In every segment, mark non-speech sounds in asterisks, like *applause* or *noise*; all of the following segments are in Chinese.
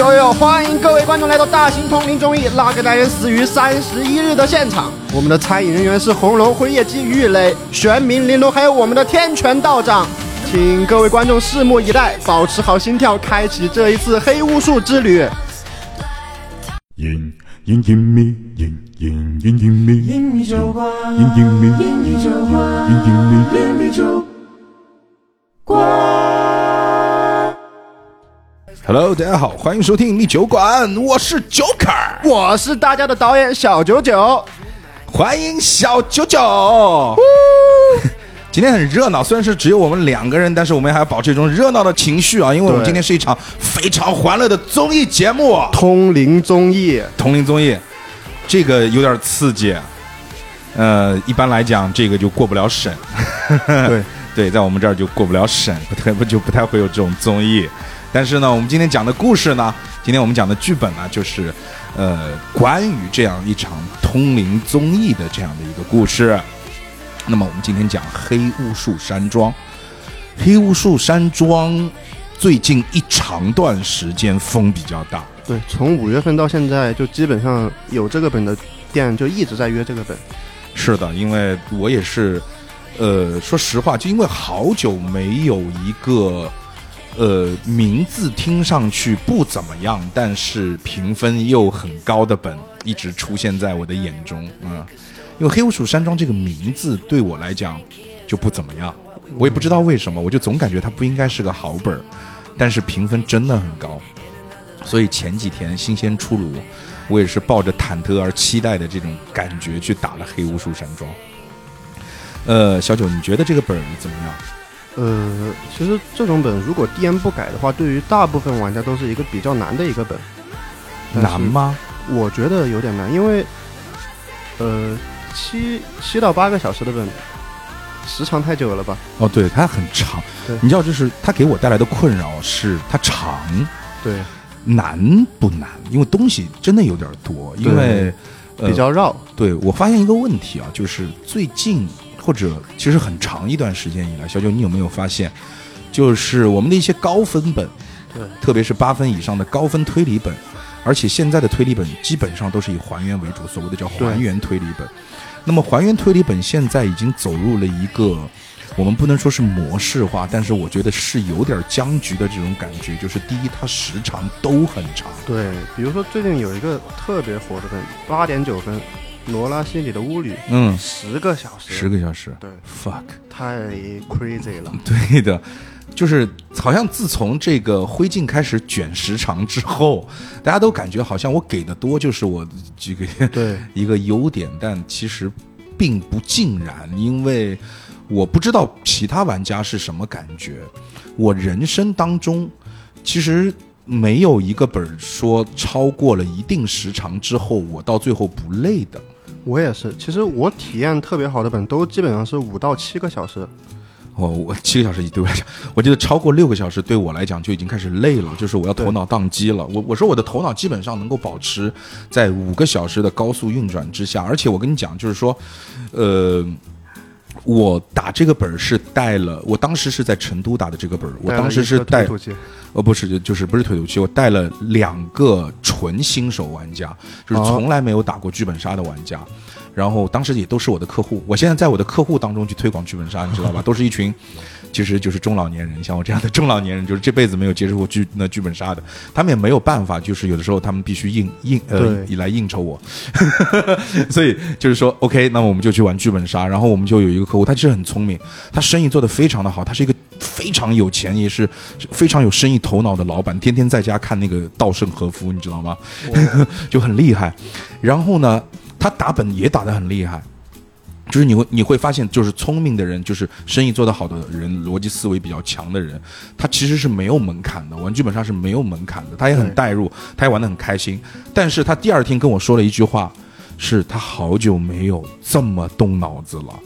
哟哟，欢迎各位观众来到大型通灵综艺《那个男人死于三十一日》的现场。我们的参演人员是红龙、辉夜姬、玉磊、玄冥、玲珑，还有我们的天权道长。请各位观众拭目以待，保持好心跳，开启这一次黑巫术之旅。隐隐隐秘，隐隐隐隐，隐秘酒馆，隐隐秘，隐秘酒馆，隐秘酒 Hello，大家好，欢迎收听密酒馆，我是 Joker，我是大家的导演小九九。欢迎小九九。*laughs* 今天很热闹，虽然是只有我们两个人，但是我们还要保持一种热闹的情绪啊，因为我们今天是一场非常欢乐的综艺节目，通灵综艺，通灵综艺，这个有点刺激。呃，一般来讲，这个就过不了审。对 *laughs* 对，在我们这儿就过不了审，不太不就不太会有这种综艺。但是呢，我们今天讲的故事呢，今天我们讲的剧本呢，就是呃，关于这样一场通灵综艺的这样的一个故事。那么我们今天讲黑巫术山庄。黑巫术山庄最近一长段时间风比较大，对，从五月份到现在，就基本上有这个本的店就一直在约这个本。是的，因为我也是，呃，说实话，就因为好久没有一个，呃，名字听上去不怎么样，但是评分又很高的本，一直出现在我的眼中啊、因为《黑巫术山庄》这个名字对我来讲就不怎么样，我也不知道为什么，我就总感觉它不应该是个好本儿，但是评分真的很高，所以前几天新鲜出炉，我也是抱着忐忑而期待的这种感觉去打了黑巫术山庄。呃，小九，你觉得这个本儿怎么样？呃，其实这种本如果 DM 不改的话，对于大部分玩家都是一个比较难的一个本。难？吗？我觉得有点难，因为呃，七七到八个小时的本，时长太久了吧？哦，对，它很长对。你知道，就是它给我带来的困扰是它长，对，难不难？因为东西真的有点多，因为、呃比较绕。对我发现一个问题啊，就是最近或者其实很长一段时间以来，小九你有没有发现，就是我们的一些高分本，对，特别是八分以上的高分推理本，而且现在的推理本基本上都是以还原为主，所谓的叫还原推理本。那么还原推理本现在已经走入了一个。我们不能说是模式化，但是我觉得是有点僵局的这种感觉。就是第一，它时长都很长，对，比如说最近有一个特别火的本，八点九分，《罗拉西里的巫女》，嗯，十个小时，十个小时。对，，fuck，太 crazy 了。*laughs* 对的，就是好像自从这个灰烬开始卷时长之后，大家都感觉好像我给的多就是我这个对，*laughs* 一个优点，但其实并不尽然，因为我不知道其他玩家是什么感觉。我人生当中其实没有一个本儿说超过了一定时长之后，我到最后不累的。我也是。其实我体验特别好的本都基本上是五到七个小时。哦，我七个小时对我来讲，我觉得超过六个小时对我来讲就已经开始累了，就是我要头脑宕机了。我我说我的头脑基本上能够保持在五个小时的高速运转之下，而且我跟你讲，就是说，呃，我打这个本儿是带了，我当时是在成都打的这个本儿，我当时是带呃，不是，就就是不是推土机，我带了两个纯新手玩家，就是哦从来没有打过剧本杀的玩家，然后当时也都是我的客户。我现在在我的客户当中去推广剧本杀，你知道吧？*laughs* 都是一群，其实就是中老年人，像我这样的中老年人，就是这辈子没有接触过剧那剧本杀的，他们也没有办法，就是有的时候他们必须应应呃来应酬我，*laughs* 所以就是说，OK，那么我们就去玩剧本杀，然后我们就有一个客户，他其实很聪明，他生意做得非常的好，他是一个非常有钱，也是非常有生意头脑的老板，天天在家看那个稻盛和夫，你知道吗？*laughs* 就很厉害。然后呢，他打本也打得很厉害。就是你会你会发现，就是聪明的人，就是生意做得好的人，逻辑思维比较强的人，他其实是没有门槛的，玩剧本杀是没有门槛的，他也很对带入，他也玩得很开心。但是他第二天跟我说了一句话，是他好久没有这么动脑子了。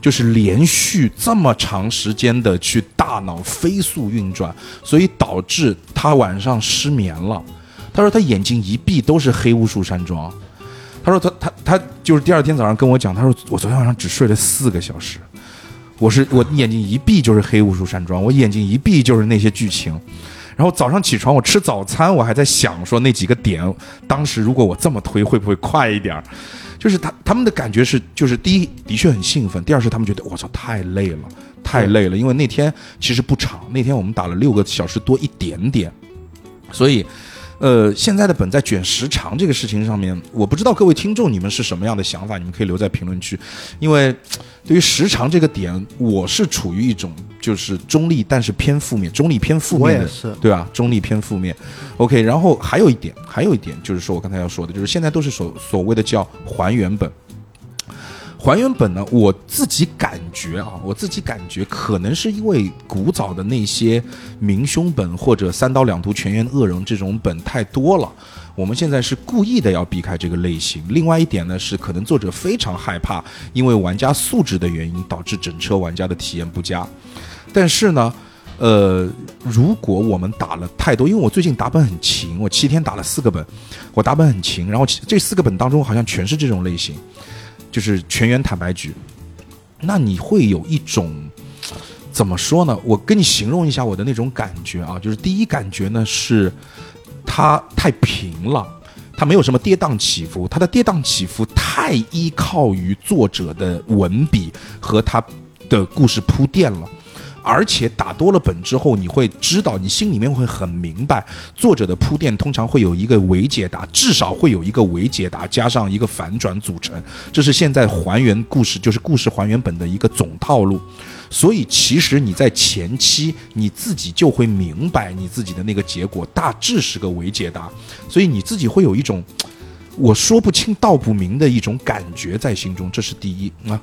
就是连续这么长时间的去大脑飞速运转，所以导致他晚上失眠了。他说他眼睛一闭都是黑巫术山庄。他说他他他就是第二天早上跟我讲，他说我昨天晚上只睡了四个小时，我是我眼睛一闭就是黑雾术山庄，我眼睛一闭就是那些剧情。然后早上起床我吃早餐，我还在想说那几个点，当时如果我这么推会不会快一点儿？就是他他们的感觉是，就是第一的确很兴奋，第二是他们觉得我操太累了，太累了，因为那天其实不长，那天我们打了六个小时多一点点，所以。呃，现在的本在卷时长这个事情上面，我不知道各位听众你们是什么样的想法，你们可以留在评论区，因为对于时长这个点，我是处于一种就是中立但是偏负面，中立偏负面的，是对吧？中立偏负面。OK，然后还有一点，还有一点就是说我刚才要说的，就是现在都是所所谓的叫还原本。还原本呢，我自己感觉啊，我自己感觉可能是因为古早的那些明凶本或者三刀两毒全员恶人这种本太多了，我们现在是故意的要避开这个类型。另外一点呢，是可能作者非常害怕，因为玩家素质的原因导致整车玩家的体验不佳。但是呢，呃，如果我们打了太多，因为我最近打本很勤，我七天打了四个本，我打本很勤，然后这四个本当中好像全是这种类型。就是全员坦白局，那你会有一种怎么说呢？我跟你形容一下我的那种感觉啊，就是第一感觉呢是它太平了，它没有什么跌宕起伏，它的跌宕起伏太依靠于作者的文笔和他的故事铺垫了。而且打多了本之后，你会知道，你心里面会很明白，作者的铺垫通常会有一个伪解答，至少会有一个伪解答加上一个反转组成，这是现在还原故事，就是故事还原本的一个总套路。所以其实你在前期你自己就会明白你自己的那个结果大致是个伪解答，所以你自己会有一种我说不清道不明的一种感觉在心中，这是第一啊。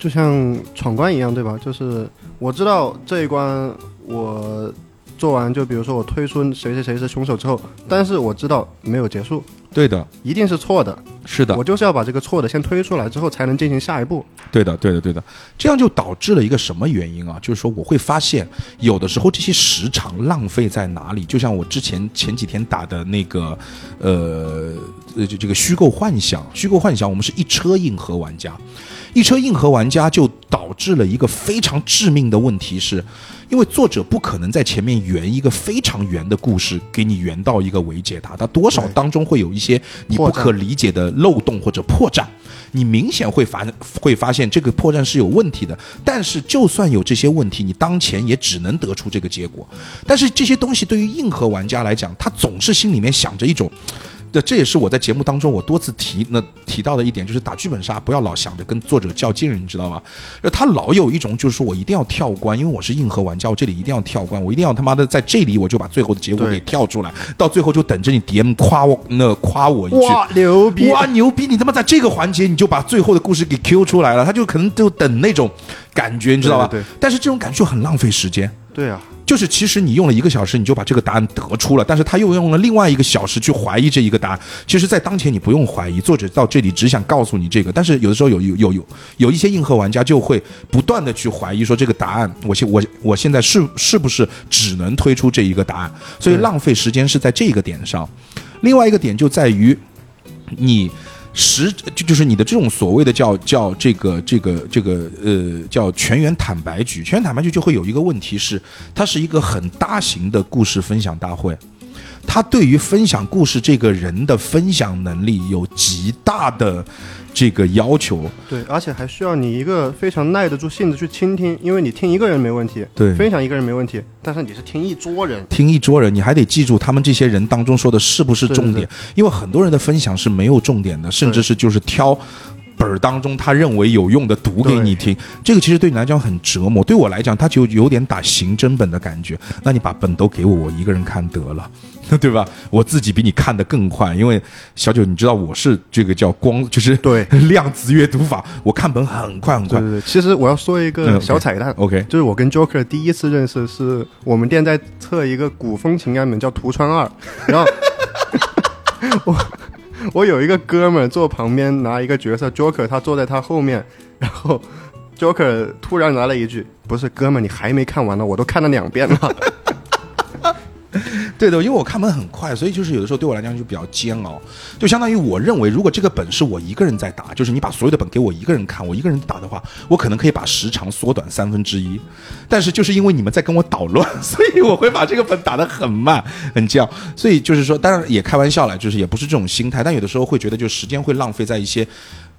就像闯关一样，对吧？就是我知道这一关我做完，就比如说我推出谁谁谁是凶手之后，但是我知道没有结束，对的，一定是错的。是的我，就是要把这个错的先推出来之后，才能进行下一步。对的，对的，对的，这样就导致了一个什么原因啊？就是说，我会发现有的时候这些时长浪费在哪里？就像我之前前几天打的那个，呃，呃，就这个虚构幻想，虚构幻想，我们是一车硬核玩家，一车硬核玩家就导致了一个非常致命的问题是，因为作者不可能在前面圆一个非常圆的故事，给你圆到一个伪解答，它多少当中会有一些你不可理解的漏洞或者破绽，你明显会发会发现这个破绽是有问题的。但是就算有这些问题，你当前也只能得出这个结果。但是这些东西对于硬核玩家来讲，他总是心里面想着一种。这这也是我在节目当中我多次提那提到的一点，就是打剧本杀不要老想着跟作者较劲，你知道吗？就他老有一种就是说我一定要跳关，因为我是硬核玩家，我这里一定要跳关，我一定要他妈的在这里我就把最后的结果给跳出来，到最后就等着你 DM 夸我那夸我一句，哇，牛逼！哇牛逼！你他妈在这个环节你就把最后的故事给 Q 出来了，他就可能就等那种感觉，你知道吧？对对对但是这种感觉就很浪费时间。对啊，就是其实你用了一个小时，你就把这个答案得出了，但是他又用了另外一个小时去怀疑这一个答案。其实，在当前你不用怀疑，作者到这里只想告诉你这个，但是有的时候有有有有有一些硬核玩家就会不断的去怀疑说这个答案，我现我我现在是是不是只能推出这一个答案？所以浪费时间是在这个点上。另外一个点就在于你。实就就是你的这种所谓的叫叫这个这个这个呃叫全员坦白局，全员坦白局就会有一个问题是，它是一个很大型的故事分享大会，它对于分享故事这个人的分享能力有极大的这个要求。对，而且还需要你一个非常耐得住性子去倾听，因为你听一个人没问题，对分享一个人没问题，但是你是听一桌人，听一桌人，你还得记住他们这些人当中说的是不是重点，对因为很多人的分享是没有重点的，甚至是就是挑。本儿当中，他认为有用的读给你听，这个其实对你来讲很折磨。对我来讲，他就有点打刑侦本的感觉。那你把本都给我，我一个人看得了，*laughs* 对吧？我自己比你看得更快，因为小九，你知道我是这个叫光，就是对 *laughs* 量子阅读法，我看本很快很快。对对对，其实我要说一嗯个小彩蛋。OK，就是我跟 Joker 第一次认识，是我们店在测一个古风情感本，叫《图川二》，然后我 *laughs* *laughs* 我有一个哥们坐旁边拿一个角色 Joker，他坐在他后面，然后 Joker 突然来了一句：“不是哥们，你还没看完呢，我都看了两遍了。*laughs* 对的，因为我看本很快，所以就是有的时候对我来讲就比较煎熬，就相当于我认为，如果这个本是我一个人在打，就是你把所有的本给我一个人看，我一个人打的话，我可能可以把时长缩短三分之一。但是就是因为你们在跟我捣乱，*laughs* 所以我会把这个本打得很慢、很僵。所以就是说，当然也开玩笑了，就是也不是这种心态，但有的时候会觉得，就时间会浪费在一些。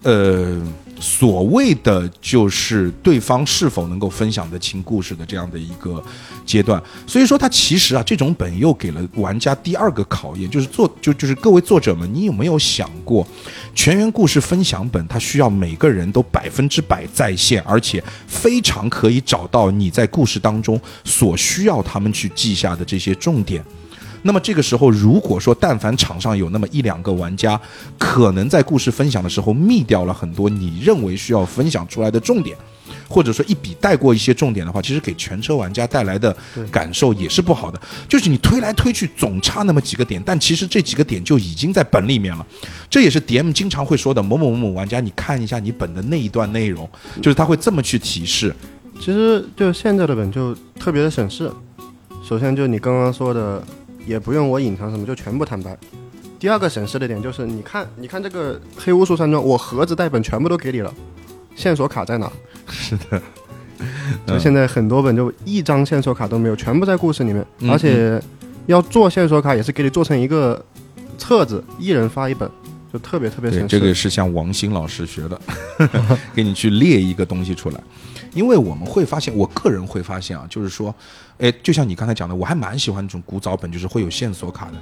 呃，所谓的就是对方是否能够分享得清故事的这样的一个阶段，所以说它其实啊，这种本又给了玩家第二个考验，就是作就就是各位作者们，你有没有想过，全员故事分享本它需要每个人都百分之百在线，而且非常可以找到你在故事当中所需要他们去记下的这些重点。那么这个时候，如果说但凡场上有那么一两个玩家，可能在故事分享的时候密掉了很多你认为需要分享出来的重点，或者说一笔带过一些重点的话，其实给全车玩家带来的感受也是不好的。就是你推来推去总差那么几个点，但其实这几个点就已经在本里面了。这也是 DM 经常会说的某某某某玩家，你看一下你本的那一段内容，就是他会这么去提示。其实就现在的本就特别的省事。首先就你刚刚说的。也不用我隐藏什么，就全部坦白。第二个省事的点就是，你看，你看这个黑巫术山庄，我盒子带本全部都给你了，线索卡在哪？是的，*laughs* 就现在很多本就一张线索卡都没有，全部在故事里面，而且要做线索卡也是给你做成一个册子，一人发一本，就特别特别省事。这个是向王鑫老师学的，*laughs* 给你去列一个东西出来。因为我们会发现，我个人会发现啊，就是说，哎，就像你刚才讲的，我还蛮喜欢这种古早本，就是会有线索卡的。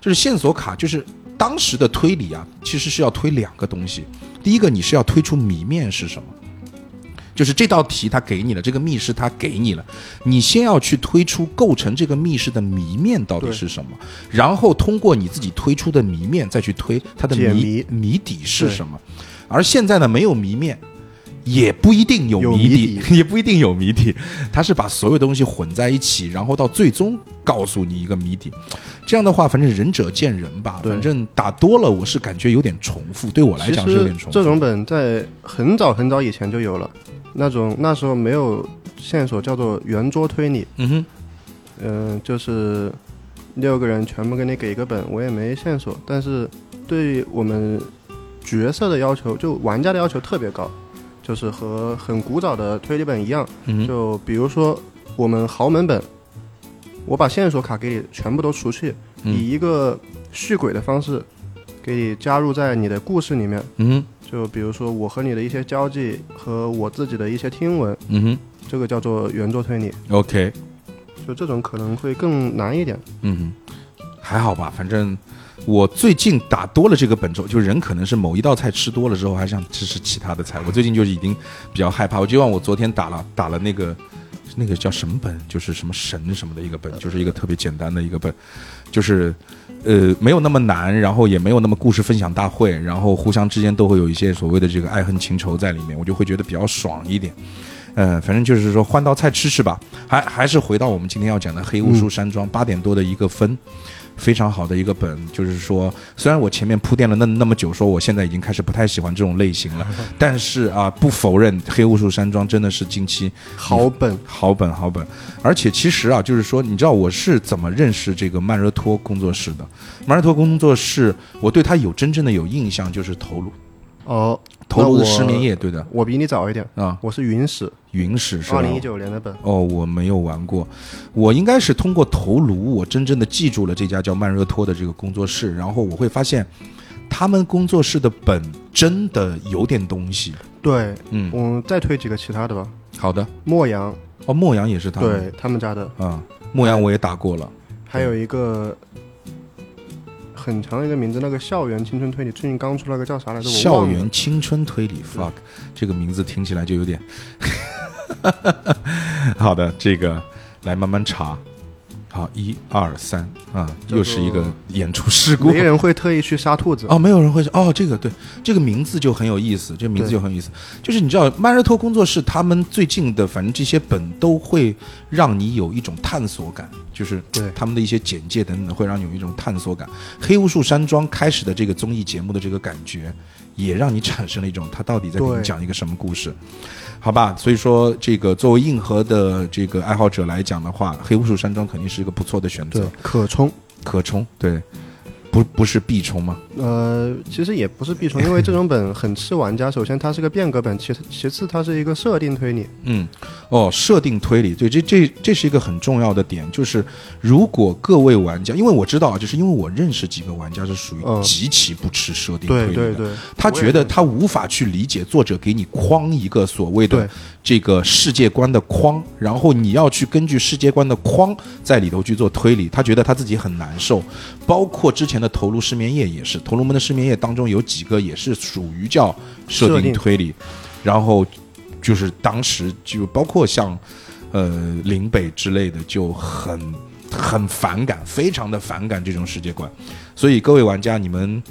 就是线索卡，就是当时的推理啊，其实是要推两个东西。第一个，你是要推出谜面是什么，就是这道题它给你了，这个密室它给你了，你先要去推出构成这个密室的谜面到底是什么，然后通过你自己推出的谜面再去推它的谜谜底是什么。而现在呢，没有谜面。也不一定有谜底，*laughs* 也不一定有谜底，他是把所有东西混在一起，然后到最终告诉你一个谜底。这样的话，反正仁者见仁吧。反正打多了，我是感觉有点重复，对我来讲是有点重复。这种本在很早很早以前就有了，那种那时候没有线索，叫做圆桌推理。嗯哼，嗯，就是六个人全部给你给一个本，我也没线索，但是对我们角色的要求，就玩家的要求特别高。就是和很古早的推理本一样，就比如说我们豪门本，我把线索卡给你全部都除去，以一个续轨的方式给你加入在你的故事里面。嗯，就比如说我和你的一些交际和我自己的一些听闻。嗯哼，这个叫做原作推理。OK，就这种可能会更难一点。嗯，还好吧，反正。我最近打多了这个本周，就人可能是某一道菜吃多了之后，还想吃吃其他的菜。我最近就已经比较害怕。我就望我昨天打了打了那个那个叫什么本，就是什么神什么的一个本，就是一个特别简单的一个本，就是呃没有那么难，然后也没有那么故事分享大会，然后互相之间都会有一些所谓的这个爱恨情仇在里面，我就会觉得比较爽一点。呃，反正就是说换道菜吃吃吧。还还是回到我们今天要讲的黑巫术山庄八点多的一个分。非常好的一个本，就是说，虽然我前面铺垫了那那么久，说我现在已经开始不太喜欢这种类型了，*laughs* 但是啊，不否认《黑巫术山庄》真的是近期好本，好本，好本。而且其实啊，就是说，你知道我是怎么认识这个曼热托工作室的？曼热托工作室，我对他有真正的有印象，就是头颅。哦，头颅的失眠夜，对的，我比你早一点啊，我是云史，云史是二零一九年的本。哦，我没有玩过，我应该是通过头颅，我真正的记住了这家叫曼热托的这个工作室，然后我会发现，他们工作室的本真的有点东西。对，嗯，我再推几个其他的吧。好的，莫阳，哦，莫阳也是他们，对他们家的啊，莫阳我也打过了，还有一个。很长的一个名字，那个校园青春推理最近刚出了个叫啥来着？校园青春推理，fuck，这个名字听起来就有点。*laughs* 好的，这个来慢慢查。好，一二三啊，又是一个演出事故。没人会特意去杀兔子哦，没有人会哦，这个对，这个名字就很有意思，这个名字就很有意思。就是你知道，曼热托工作室他们最近的，反正这些本都会让你有一种探索感，就是对他们的一些简介等等，会让你有一种探索感。黑巫术山庄开始的这个综艺节目的这个感觉，也让你产生了一种他到底在给你讲一个什么故事。好吧，所以说这个作为硬核的这个爱好者来讲的话，黑巫术山庄肯定是一个不错的选择，可冲。可冲，对，不不是必冲吗？呃，其实也不是必冲，因为这种本很吃玩家。首先，它是个变革本，其次其次它是一个设定推理。嗯，哦，设定推理，对，这这这是一个很重要的点，就是如果各位玩家，因为我知道啊，就是因为我认识几个玩家是属于嗯极其不吃设定推理的，对对对，他觉得他无法去理解作者给你框一个所谓的这个世界观的框，然后你要去根据世界观的框在里头去做推理，他觉得他自己很难受。包括之前的《头颅失眠夜》也是，《头颅门的失眠夜》当中有几个也是属于叫设定推理，然后就是当时就包括像呃林北之类的就很很反感，非常的反感这种世界观。所以各位玩家，你们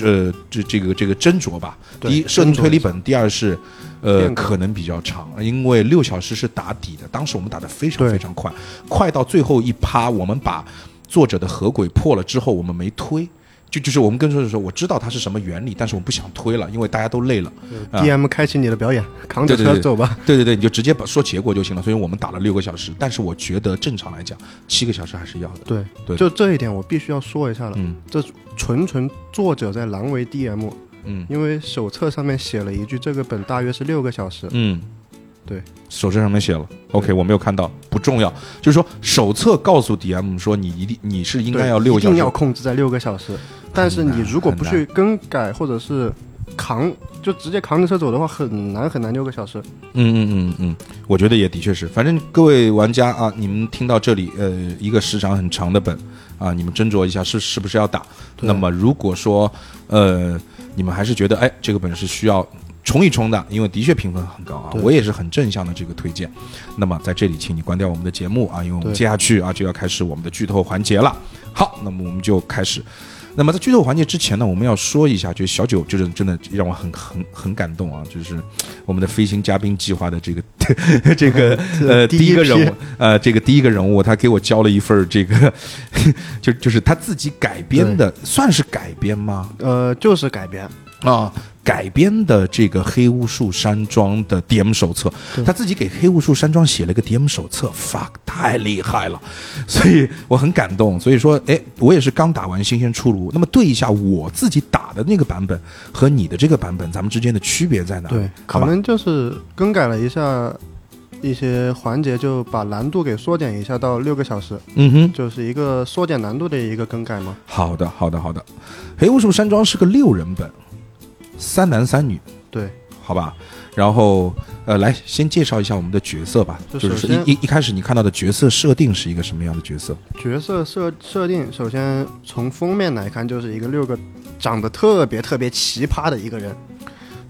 呃这这个这个斟酌吧。第一，设定推理本；第二是呃可能比较长，因为六小时是打底的，当时我们打的非常非常快，快到最后一趴，我们把作者的合轨破了之后，我们没推。就就是我们跟作者说，我知道它是什么原理，但是我不想推了，因为大家都累了。啊 DM 开启你的表演，扛着车走吧。对对对，你就直接把说结果就行了。所以我们打了六个小时，但是我觉得正常来讲，七个小时还是要的。对对就这一点我必须要说一下了。嗯这纯纯作者在难为 DM，嗯因为手册上面写了一句，这个本大约是六个小时。嗯，对，手册上面写了。OK，我没有看到，不重要。就是说，手册告诉 DM 说你一定你是应该要六个小时一定要。控制在六个小时。但是你如果不去更改或者是扛，就直接扛着车走的话，很难很难六个小时。嗯嗯嗯嗯，我觉得也的确是。反正各位玩家啊，你们听到这里，呃，一个时长很长的本啊，你们斟酌一下是是不是要打。那么如果说呃，你们还是觉得哎，这个本是需要冲一冲的，因为的确评分很高啊，我也是很正向的这个推荐。那么在这里，请你关掉我们的节目啊，因为我们接下去啊就要开始我们的剧透环节了。好，那么我们就开始。那么在剧透环节之前呢，我们要说一下，就是小九就是真的让我很很很感动啊，就是我们的飞行嘉宾计划的这个 *laughs* 这个呃第一批第一个人物呃这个第一个人物，他给我交了一份儿这个 *laughs* 就就是他自己改编的，算是改编吗？呃，就是改编。啊，改编的这个黑巫术山庄的 DM 手册，他自己给黑巫术山庄写了个 DM 手册，fuck，太厉害了，*laughs* 所以我很感动。所以说，哎，我也是刚打完新鲜出炉，那么对一下我自己打的那个版本和你的这个版本，咱们之间的区别在哪？对，可能就是更改了一下一些环节，就把难度给缩减一下到六个小时，嗯哼，就是一个缩减难度的一个更改嘛。好的，好的，好的。黑巫术山庄是个六人本，三男三女，对，好吧。然后，呃，来先介绍一下我们的角色吧，就就是一一一开始你看到的角色设定是一个什么样的角色？角色设设定，首先从封面来看，就是一个六个长得特别特别奇葩的一个人。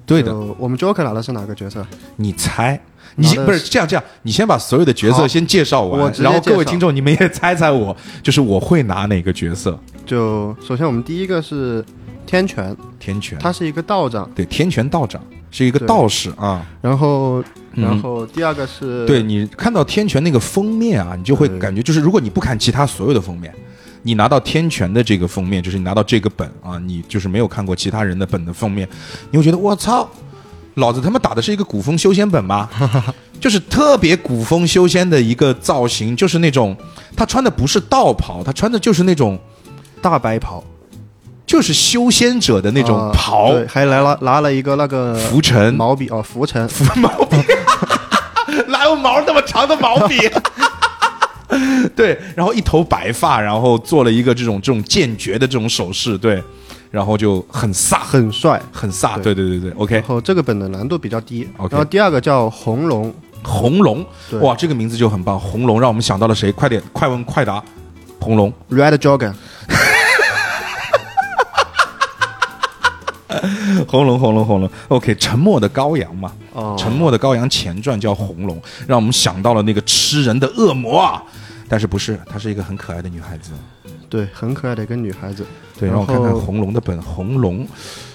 对的，我们 Joker 拿的是哪个角色？你猜，你不是这样这样，你先把所有的角色先介绍完，然后各位听众你们也猜猜我，就是我会拿哪个角色？就首先我们第一个是天权，天权，他是一个道长，对天权道长是一个道士啊。然后嗯。然后第二个是对你看到天权那个封面啊，你就会感觉就是，如果你不看其他所有的封面，你拿到天权的这个封面，就是你拿到这个本啊，你就是没有看过其他人的本的封面，你会觉得我操，老子他妈打的是一个古风修仙本吗？*laughs* 就是特别古风修仙的一个造型，就是那种他穿的不是道袍，他穿的就是那种大白袍就是修仙者的那种啊袍，对，还来了拿了一个那个浮尘。毛笔哦，浮尘，*laughs* 浮毛笔，*laughs* 哪有毛那么长的毛笔？*laughs* 对，然后一头白发，然后做了一个这种这种剑诀的这种手势，对，然后就很飒，很帅。很飒，对。对对对对，OK，然后这个本的难度比较低。OK 然后第二个叫红龙，红龙，哇，这个名字就很棒，红龙让我们想到了谁？快点，快问快答，红龙，Red Dragon，*laughs* 红龙，红龙，红龙，OK，沉默的羔羊嘛，哦沉默的羔羊前传叫红龙，让我们想到了那个吃人的恶魔啊，但是不是，她是一个很可爱的女孩子。对，很可爱的一个女孩子。对，让我看看红龙的本，红龙，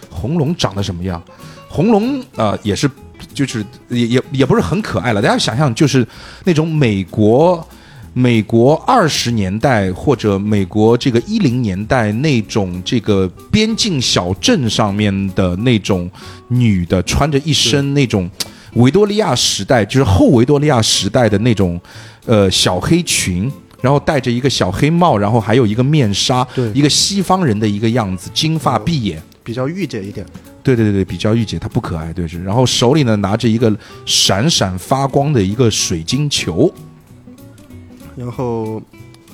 红龙长得什么样？红龙啊、呃也是，就是也也也不是很可爱了。大家想象，就是那种美国美国二十年代或者美国这个一零年代那种这个边境小镇上面的那种女的，穿着一身那种维多利亚时代，就是后维多利亚时代的那种呃小黑裙。然后戴着一个小黑帽，然后还有一个面纱，对一个西方人的一个样子，金发碧眼。比较御姐一点。对对对对，比较御姐，她不可爱，对是。然后手里呢拿着一个闪闪发光的一个水晶球，然后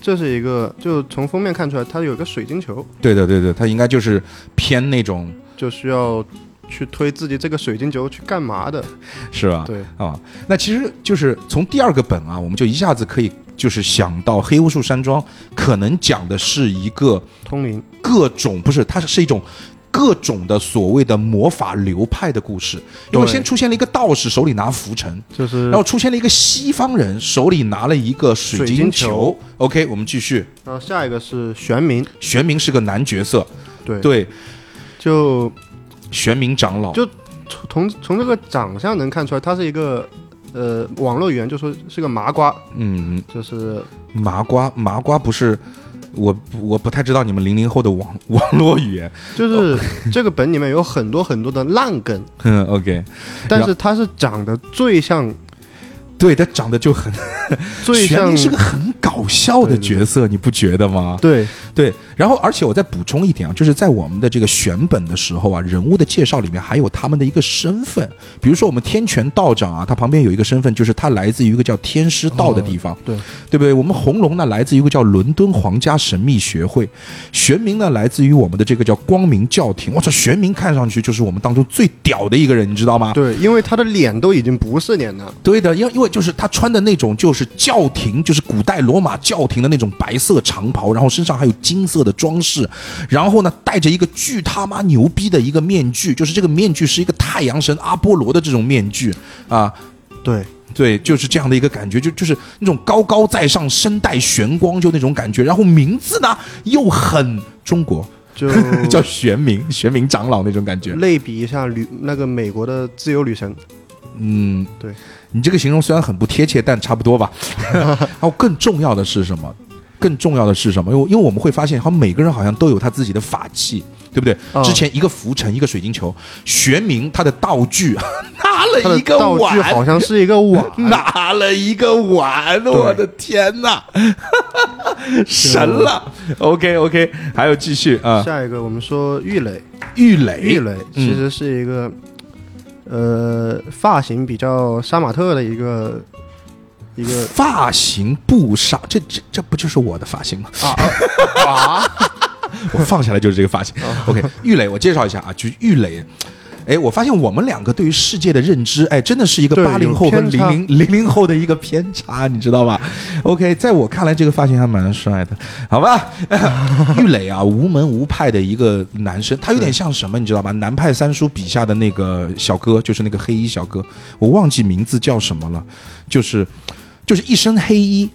这是一个，就从封面看出来，它有一个水晶球，对的对对，它应该就是偏那种就需要去推自己这个水晶球去干嘛的？是吧？对，啊，那其实就是从第二个本啊，我们就一下子可以就是想到黑巫术山庄，可能讲的是一个通灵。各种不是，它是是一种各种的所谓的魔法流派的故事。因为先出现了一个道士手里拿拂尘，就是然后出现了一个西方人手里拿了一个水晶球。OK，我们继续。然后下一个是玄冥，玄冥是个男角色，对，对，就玄冥长老。就从从这个长相能看出来，他是一个呃网络语言就说是个麻瓜，嗯，就是麻瓜，麻瓜不是。我我不太知道你们零零后的网网络语言，*laughs* 就是这个本里面有很多很多的烂梗，嗯，OK，但是它是长得最像对他长得就很，*laughs* 最像玄冥是个很搞笑的对对对角色，你不觉得吗？对对，然后而且我再补充一点啊，就是在我们的这个选本的时候啊，人物的介绍里面还有他们的一个身份，比如说我们天泉道长啊，他旁边有一个身份，就是他来自于一个叫天师道的地方，对对不对？我们红龙呢来自于一个叫伦敦皇家神秘学会，玄冥呢来自于我们的这个叫光明教廷。我操，玄冥看上去就是我们当中最屌的一个人，你知道吗？对，因为他的脸都已经不是脸了，对的，因为因为就是他穿的那种就是教廷，就是古代罗马教廷的那种白色长袍，然后身上还有金色的装饰，然后呢戴着一个巨他妈牛逼的一个面具，就是这个面具是一个太阳神阿波罗的这种面具啊。对对，就是这样的一个感觉，就就是那种高高在上、身带玄光，就那种感觉。然后名字呢又很中国，就 *laughs* 叫玄冥，玄冥长老那种感觉。类比一下旅那个美国的自由女神，嗯，对你这个形容虽然很不贴切，但差不多吧。*laughs* 然后更重要的是什么？更重要的是什么？因为因为我们会发现，好像每个人好像都有他自己的法器，对不对？嗯之前一个浮尘，一个水晶球，玄冥他的道具 *laughs* 拿了一个道具碗，好像是一个碗，*laughs* 拿了一个碗，我的天哪，神了！OK OK，还有继续啊，下一个我们说玉垒，玉垒，玉垒嗯。其实是一个、呃发型比较杀马特的一个一个发型不杀，这这这不就是我的发型吗？啊啊，*laughs* 我放下来就是这个发型。OK，玉磊，我介绍一下啊，就是玉磊。哎，我发现我们两个对于世界的认知，哎，真的是一个对八零后和零零 *laughs* 零零后的一个偏差，你知道吧？OK，在我看来，这个发型还蛮帅的，好吧？*laughs* 玉磊啊，无门无派的一个男生，他有点像什么，你知道吧？南派三叔笔下的那个小哥，就是那个黑衣小哥，我忘记名字叫什么了，就是就是一身黑衣，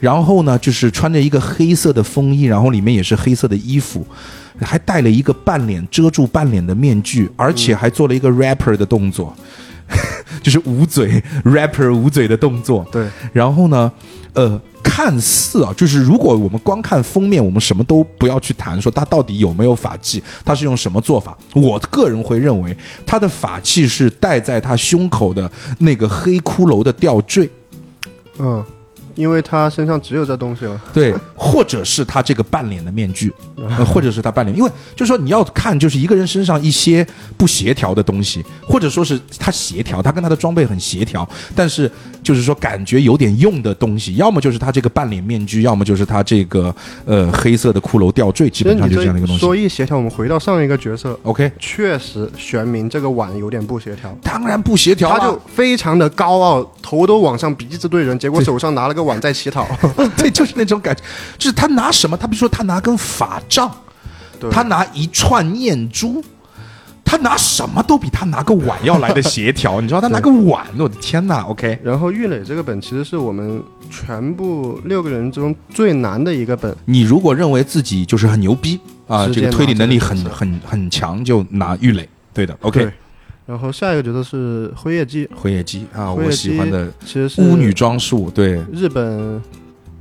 然后呢，就是穿着一个黑色的风衣，然后里面也是黑色的衣服，还戴了一个半脸遮住半脸的面具，而且还做了一个 rapper 的动作，*laughs* 就是捂嘴 rapper 捂嘴的动作。对，然后呢，呃，看似啊，就是如果我们光看封面，我们什么都不要去谈，说他到底有没有法器，他是用什么做法？我个人会认为，他的法器是戴在他胸口的那个黑骷髅的吊坠。嗯，因为他身上只有这东西了，对，或者是他这个半脸的面具，*laughs* 呃或者是他半脸，因为就是说你要看就是一个人身上一些不协调的东西，或者说是他协调，他跟他的装备很协调，但是就是说感觉有点用的东西，要么就是他这个半脸面具，要么就是他这个呃黑色的骷髅吊坠，基本上就是这样的一个东说西。一协调，我们回到上一个角色，OK，确实玄冥这个碗有点不协调。当然不协调啊，他就非常的高傲，头都往上，鼻子对人，结果手上拿了个碗在乞讨。*laughs* 对，就是那种感觉，就是他拿什么？他比如说他拿根法杖，他拿一串念珠，他拿什么都比他拿个碗要来的协调。你知道，他拿个碗，我的天呐 o k 然后玉垒这个本其实是我们全部六个人中最难的一个本，你如果认为自己就是很牛逼啊，这个推理能力很很很强，就拿玉磊。对的，OK 对。然后下一个角色是辉夜姬，辉夜姬啊，我喜欢的其实是巫女装束，对，日本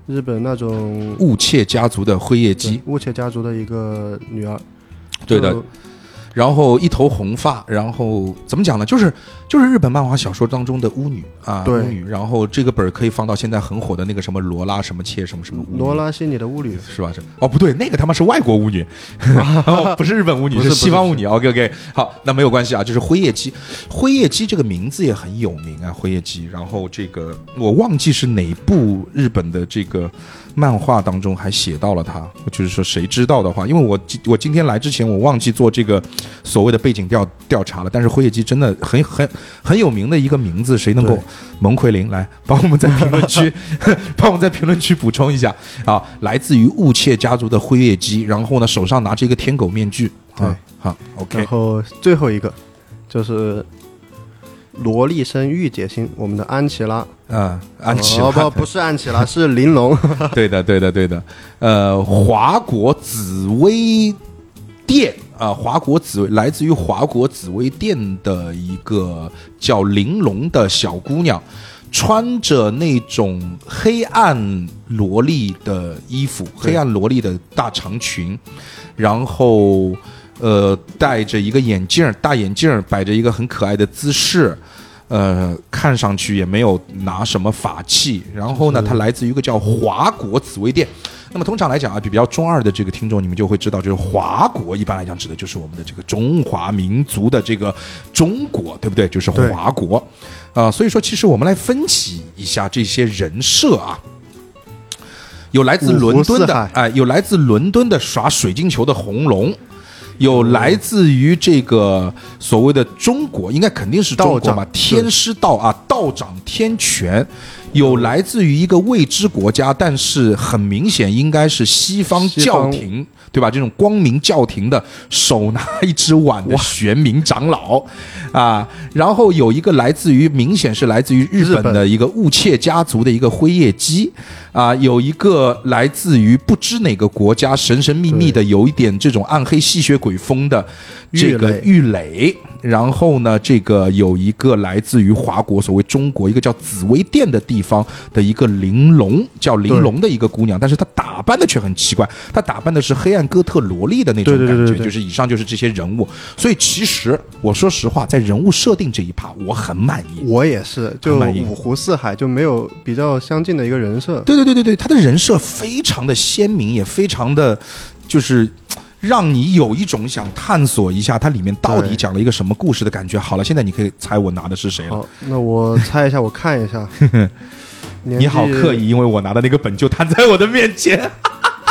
日本那种雾切家族的辉夜姬，雾切家族的一个女儿。对的就。然后一头红发，然后怎么讲呢？就是就是日本漫画小说当中的巫女啊，巫女。然后这个本儿可以放到现在很火的那个什么罗拉什么切什么什么巫女罗拉西里的巫女，是吧？是哦，不对，那个他妈是外国巫女，*laughs* 哦，不是日本巫女，是是西方巫女。OK OK，好，那没有关系啊，就是辉夜姬，辉夜姬这个名字也很有名啊，辉夜姬。然后这个我忘记是哪部日本的这个漫画当中还写到了他，就是说谁知道的话，因为我今我今天来之前我忘记做这个所谓的背景调调查了，但是辉夜姬真的很很很有名的一个名字，谁能够？蒙奎林来 *laughs* 帮我们在评论区 *laughs* 帮我们在评论区补充一下。啊，来自于雾切家族的辉夜姬，然后呢手上拿着一个天狗面具，对。啊，好，OK，然后最后一个就是萝莉生御姐星，我们的安琪拉。嗯，安琪拉哦不不是安琪拉，*laughs* 是玲珑。对的，对的，对的。呃，华国紫薇殿啊，华国紫薇来自于华国紫薇殿的一个叫玲珑的小姑娘，穿着那种黑暗萝莉的衣服，黑暗萝莉的大长裙，然后呃戴着一个眼镜儿，大眼镜儿，摆着一个很可爱的姿势。呃，看上去也没有拿什么法器，然后呢，它来自于一个叫华国紫薇殿。那么通常来讲啊，比较中二的这个听众，你们就会知道，就是华国一般来讲指的就是我们的这个中华民族的这个中国，对不对？就是华国。啊、所以说，其实我们来分析一下这些人设啊。有来自伦敦的，哎，有来自伦敦的耍水晶球的红龙，有来自于这个所谓的中国，应该肯定是中国嘛道长，天师道啊，道长天权，有来自于一个未知国家，但是很明显应该是西方教廷，对吧？这种光明教廷的手拿一只碗的玄冥长老啊，然后有一个来自于明显是来自于日本的一个雾切家族的一个辉夜姬啊，有一个来自于不知哪个国家神神秘秘的有一点这种暗黑吸血鬼风的这个玉玉垒，然后呢，这个有一个来自于华国所谓中国一个叫紫薇殿的地方的一个玲珑，叫玲珑的一个姑娘，但是她打扮的却很奇怪，她打扮的是黑暗哥特萝莉的那种感觉，对对对对对就是以上就是这些人物，所以其实我说实话，在人物设定这一趴，我很满意。我也是，就五湖四海就没有比较相近的一个人设。对对对对对，他的人设非常的鲜明，也非常的，就是让你有一种想探索一下它里面到底讲了一个什么故事的感觉。好了，现在你可以猜我拿的是谁了。好，那我猜一下，我看一下。你好刻，意，因为我拿的那个本就摊在我的面前，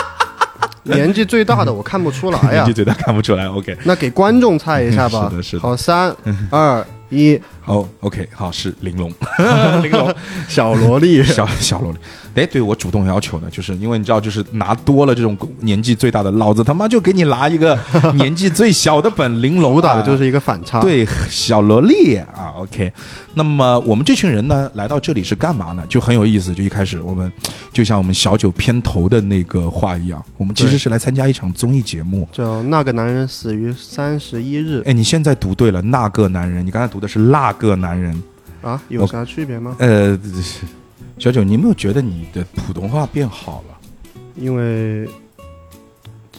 *laughs* 年纪最大的我看不出来呀 *laughs* 年纪最大看不出来。OK，那给观众猜一下吧。*laughs* 是的是的好，三二一，好，OK，好，是玲珑，*laughs* 玲珑，小萝莉。*laughs* 小小萝莉。哎，对我主动要求呢，就是因为你知道，就是拿多了这种年纪最大的，老子他妈就给你拿一个 *laughs* 年纪最小的本玲珑，打的就是一个反差。，对小萝莉啊，OK。那么我们这群人呢，来到这里是干嘛呢？就很有意思。就一开始我们就像我们小九片头的那个话一样，我们其实是来参加一场综艺节目。叫那个男人死于三十一日哎，你现在读对了，那个男人，你刚才读的是那个男人。啊，有啥区别吗？呃，小九，你有没有觉得你的普通话变好了？因为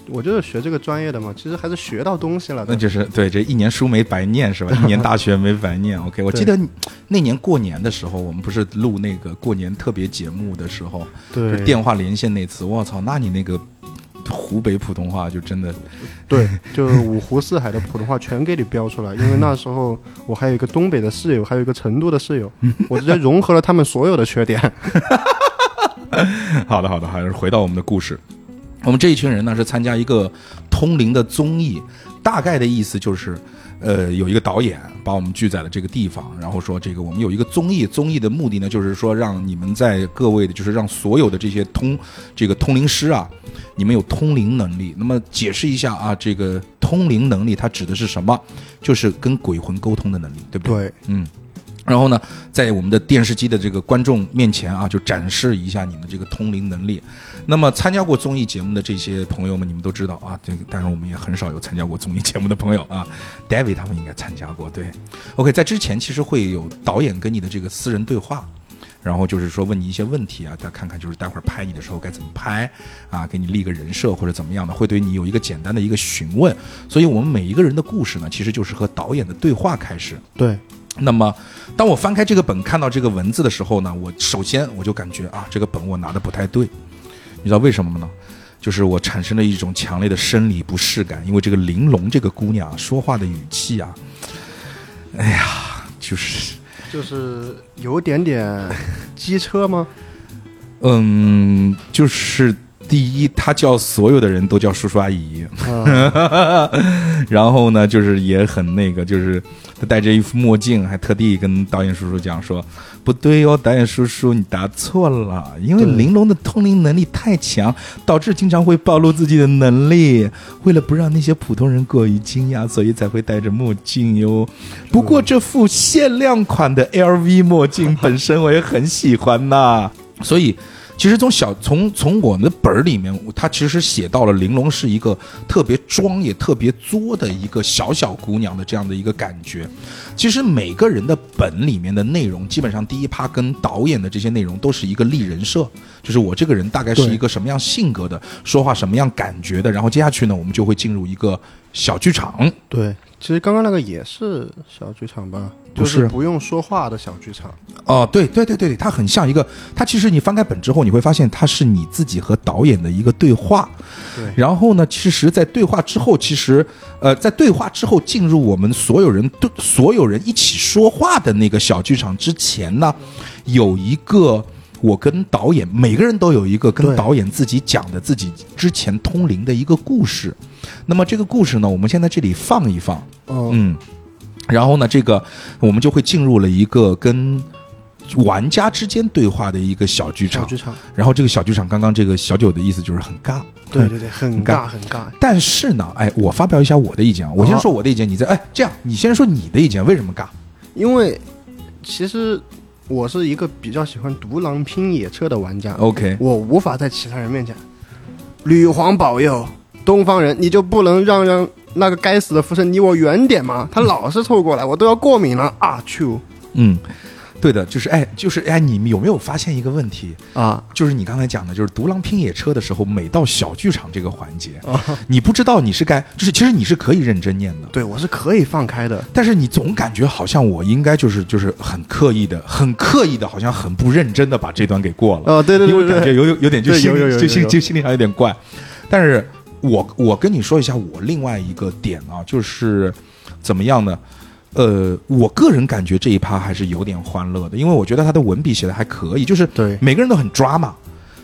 我就是学这个专业的嘛，其实还是学到东西了的。那就是对，这一年书没白念是吧？*laughs* 一年大学没白念。OK，我记得那年过年的时候，我们不是录那个过年特别节目的时候，对电话连线那次，我操，那你那个湖北普通话就真的对，就五湖四海的普通话全给你标出来。因为那时候我还有一个东北的室友，还有一个成都的室友，*laughs* 我直接融合了他们所有的缺点。*laughs* 好的，好的，还是回到我们的故事。我们这一群人呢是参加一个通灵的综艺，大概的意思就是，呃，有一个导演把我们聚在了这个地方，然后说这个我们有一个综艺，综艺的目的呢就是说让你们在各位的，就是让所有的这些通这个通灵师啊，你们有通灵能力。那么解释一下啊，这个通灵能力它指的是什么？就是跟鬼魂沟通的能力，对不对？对，嗯，然后呢，在我们的电视机的这个观众面前啊，就展示一下你们这个通灵能力。那么参加过综艺节目的这些朋友们，你们都知道啊，这个当然我们也很少有参加过综艺节目的朋友啊。*laughs* David 他们应该参加过，对。OK，在之前其实会有导演跟你的这个私人对话。然后就是说问你一些问题啊，再看看就是待会儿拍你的时候该怎么拍啊，给你立个人设或者怎么样的，会对你有一个简单的一个询问。所以我们每一个人的故事呢，其实就是和导演的对话开始。对，那么，当我翻开这个本，看到这个文字的时候呢，我首先我就感觉啊，这个本我拿的不太对，你知道为什么吗？就是我产生了一种强烈的生理不适感，因为这个玲珑这个姑娘说话的语气啊，哎呀，就是就是有点点 *laughs* 机车吗？嗯，就是第一，他叫所有的人都叫叔叔阿姨，啊，*laughs* 然后呢，就是也很那个，就是他戴着一副墨镜，还特地跟导演叔叔讲说：“不对哦，导演叔叔，你答错了，因为玲珑的通灵能力太强，导致经常会暴露自己的能力。为了不让那些普通人过于惊讶，所以才会戴着墨镜哟。不过这副限量款的 LV 墨镜本身我也很喜欢呐，所以。”其实从小从从我们的本儿里面，他其实写到了玲珑是一个特别装也特别作的一个小小姑娘的这样的一个感觉。其实每个人的本里面的内容，基本上第一趴跟导演的这些内容都是一个立人设，就是我这个人大概是一个什么样性格的，说话什么样感觉的。然后接下去呢，我们就会进入一个小剧场。对，其实刚刚那个也是小剧场吧，就是是不用说话的小剧场。哦，对对对对对，它很像一个，它其实你翻开本之后，你会发现它是你自己和导演的一个对话。对，然后呢，其实，在对话之后，其实，呃，在对话之后进入我们所有人对所有人一起说话的那个小剧场之前呢，有一个我跟导演每个人都有一个跟导演自己讲的自己之前通灵的一个故事。那么这个故事呢，我们先在这里放一放。嗯，嗯，然后呢，这个我们就会进入了一个跟玩家之间对话的一个小剧场。小剧场。然后这个小剧场，刚刚这个小九的意思就是很尬。对对对，很尬很尬。但是呢，哎，我发表一下我的意见啊，我先说我的意见，你再哎这样，你先说你的意见，为什么尬？因为其实我是一个比较喜欢独狼拼野车的玩家，OK，我无法在其他人面前，女皇保佑，东方人，你就不能让让那个该死的福生离我远点吗？他老是凑过来，我都要过敏了啊！去嗯，对的，就是哎，就是哎，你们有没有发现一个问题？啊！就是你刚才讲的，就是独狼拼野车的时候，每到小剧场这个环节，啊你不知道你是该，就是其实你是可以认真念的，对我是可以放开的，但是你总感觉好像我应该就是就是很刻意的，很刻意的，好像很不认真的把这段给过了。哦，对对因为感觉对对对，有有有点就对心有有有有有心就心里上有点怪，但是我我跟你说一下我另外一个点啊，就是怎么样呢？呃，我个人感觉这一趴还是有点欢乐的，因为我觉得他的文笔写的还可以，就是对每个人都很抓嘛，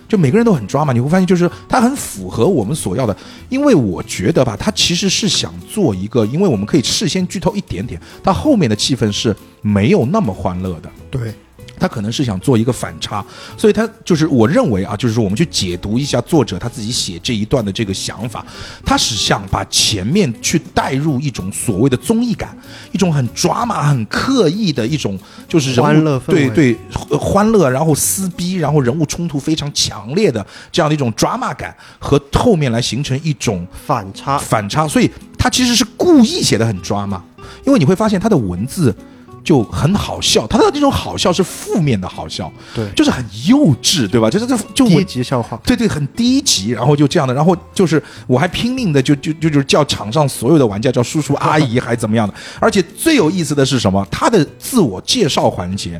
就每个人都很抓嘛，你会发现就是他很符合我们所要的，因为我觉得吧，他其实是想做一个，因为我们可以事先剧透一点点，他后面的气氛是没有那么欢乐的。对他可能是想做一个反差，所以他就是我认为啊，就是说我们去解读一下作者他自己写这一段的这个想法，他是想把前面去带入一种所谓的综艺感，一种很抓马、很刻意的一种就是欢乐对对呃欢乐，然后撕逼，然后人物冲突非常强烈的这样的一种抓马感，和后面来形成一种反差，反差，所以他其实是故意写的很抓马，因为你会发现他的文字就很好笑，他的这种好笑是负面的好笑，对就是很幼稚，对吧？就是这就低我。级笑话，对对，很低级，然后就这样的，然后就是我还拼命的就就就就是叫场上所有的玩家叫叔叔阿姨还怎么样的，而且最有意思的是什么？他的自我介绍环节，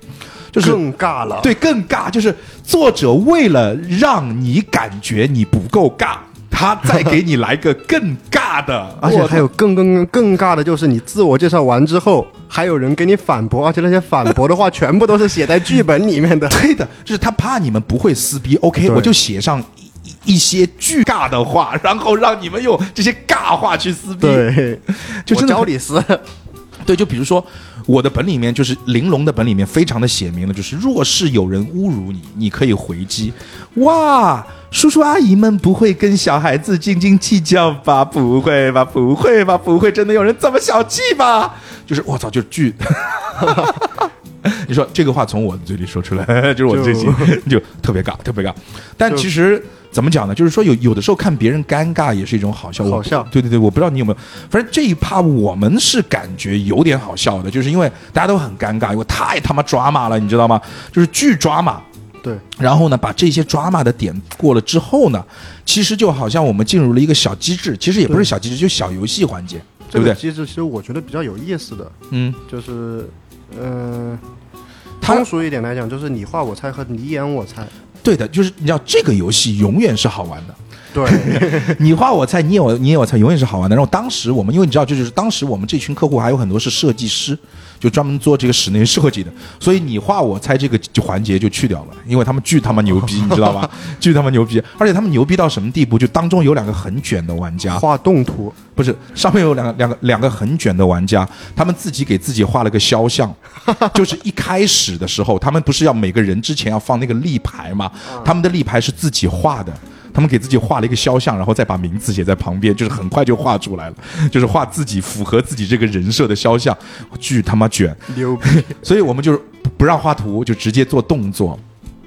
就是更尬了。对，更尬，就是作者为了让你感觉你不够尬，他再给你来个更尬的，*laughs* 而且还有更更更尬的，就是你自我介绍完之后，还有人给你反驳，而且那些反驳的话全部都是写在剧本里面的。*laughs* 对的，就是他怕你们不会撕逼，OK，我就写上一一些巨尬的话，然后让你们用这些尬话去撕逼。，对，就真的教你撕。*laughs* 对，就比如说我的本里面，就是玲珑的本里面非常的写明了，就是若是有人侮辱你，你可以回击。哇，叔叔阿姨们不会跟小孩子斤斤计较吧？不会吧？不会吧？不会真的有人这么小气吧？*laughs* 就是我操，就是巨。你说这个话从我的嘴里说出来，*laughs* 就是我最近就特别尬，特别尬。但其实怎么讲呢？就是说有有的时候看别人尴尬也是一种好笑。好笑对对对，我不知道你有没有，反正这一趴我们是感觉有点好笑的，就是因为大家都很尴尬，因为太他妈抓马了，你知道吗？就是巨抓马。对，然后呢，把这些抓马的点过了之后呢，其实就好像我们进入了一个小机制，其实也不是小机制，就小游戏环节，对不对？这个机制其实我觉得比较有意思的，嗯，就是，嗯、通俗一点来讲，就是你画我猜和你演我猜。对的，就是你知道这个游戏永远是好玩的。对，*laughs* 你画我猜，你演我你演我猜，永远是好玩的。然后当时我们，因为你知道，这就是当时我们这群客户还有很多是设计师，就专门做这个室内设计的，所以你画我猜这个环节就去掉了，因为他们巨他妈牛逼，*laughs* 你知道吧？巨他妈牛逼，而且他们牛逼到什么地步？就当中有两个很卷的玩家，画动图，不是上面有两个两个两个很卷的玩家，他们自己给自己画了个肖像，*laughs* 就是一开始的时候，他们不是要每个人之前要放那个立牌嘛？他们的立牌是自己画的。他们给自己画了一个肖像，然后再把名字写在旁边，就是很快就画出来了，就是画自己符合自己这个人设的肖像，巨他妈卷。牛逼。*laughs* 所以我们就是不不让画图，就直接做动作。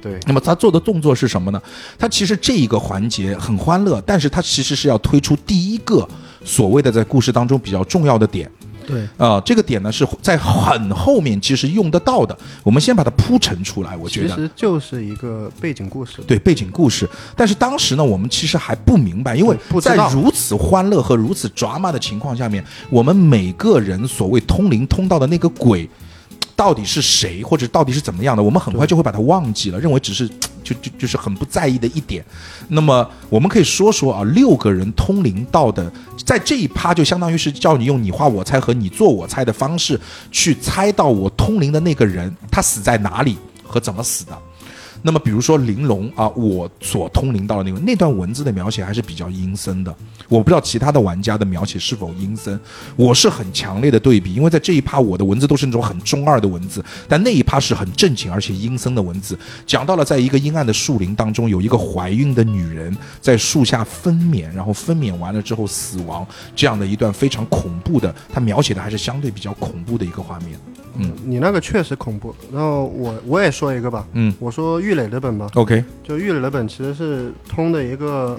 对，那么他做的动作是什么呢？他其实这一个环节很欢乐，但是他其实是要推出第一个所谓的在故事当中比较重要的点。对，啊、这个点呢是在很后面其实用得到的。我们先把它铺陈出来，我觉得。其实就是一个背景故事。对背景故事，但是当时呢，我们其实还不明白，因为在如此欢乐和如此 drama 的情况下面，我们每个人所谓通灵通道的那个鬼，到底是谁，或者到底是怎么样的，我们很快就会把它忘记了，认为只是 *tsk* 就就就是很不在意的一点。那么我们可以说说啊，六个人通灵到的，在这一趴就相当于是叫你用你画我猜和你做我猜的方式去猜到我通灵的那个人他死在哪里和怎么死的。那么，比如说玲珑啊，我所通灵到的那个那段文字的描写还是比较阴森的。我不知道其他的玩家的描写是否阴森，我是很强烈的对比，因为在这一趴我的文字都是那种很中二的文字，但那一趴是很正经而且阴森的文字，讲到了在一个阴暗的树林当中，有一个怀孕的女人在树下分娩，然后分娩完了之后死亡，这样的一段非常恐怖的，他描写的还是相对比较恐怖的一个画面。嗯。你那个确实恐怖。然后我我也说一个吧，嗯。我说玉磊的本吧，，OK，就玉磊的本其实是通的一个，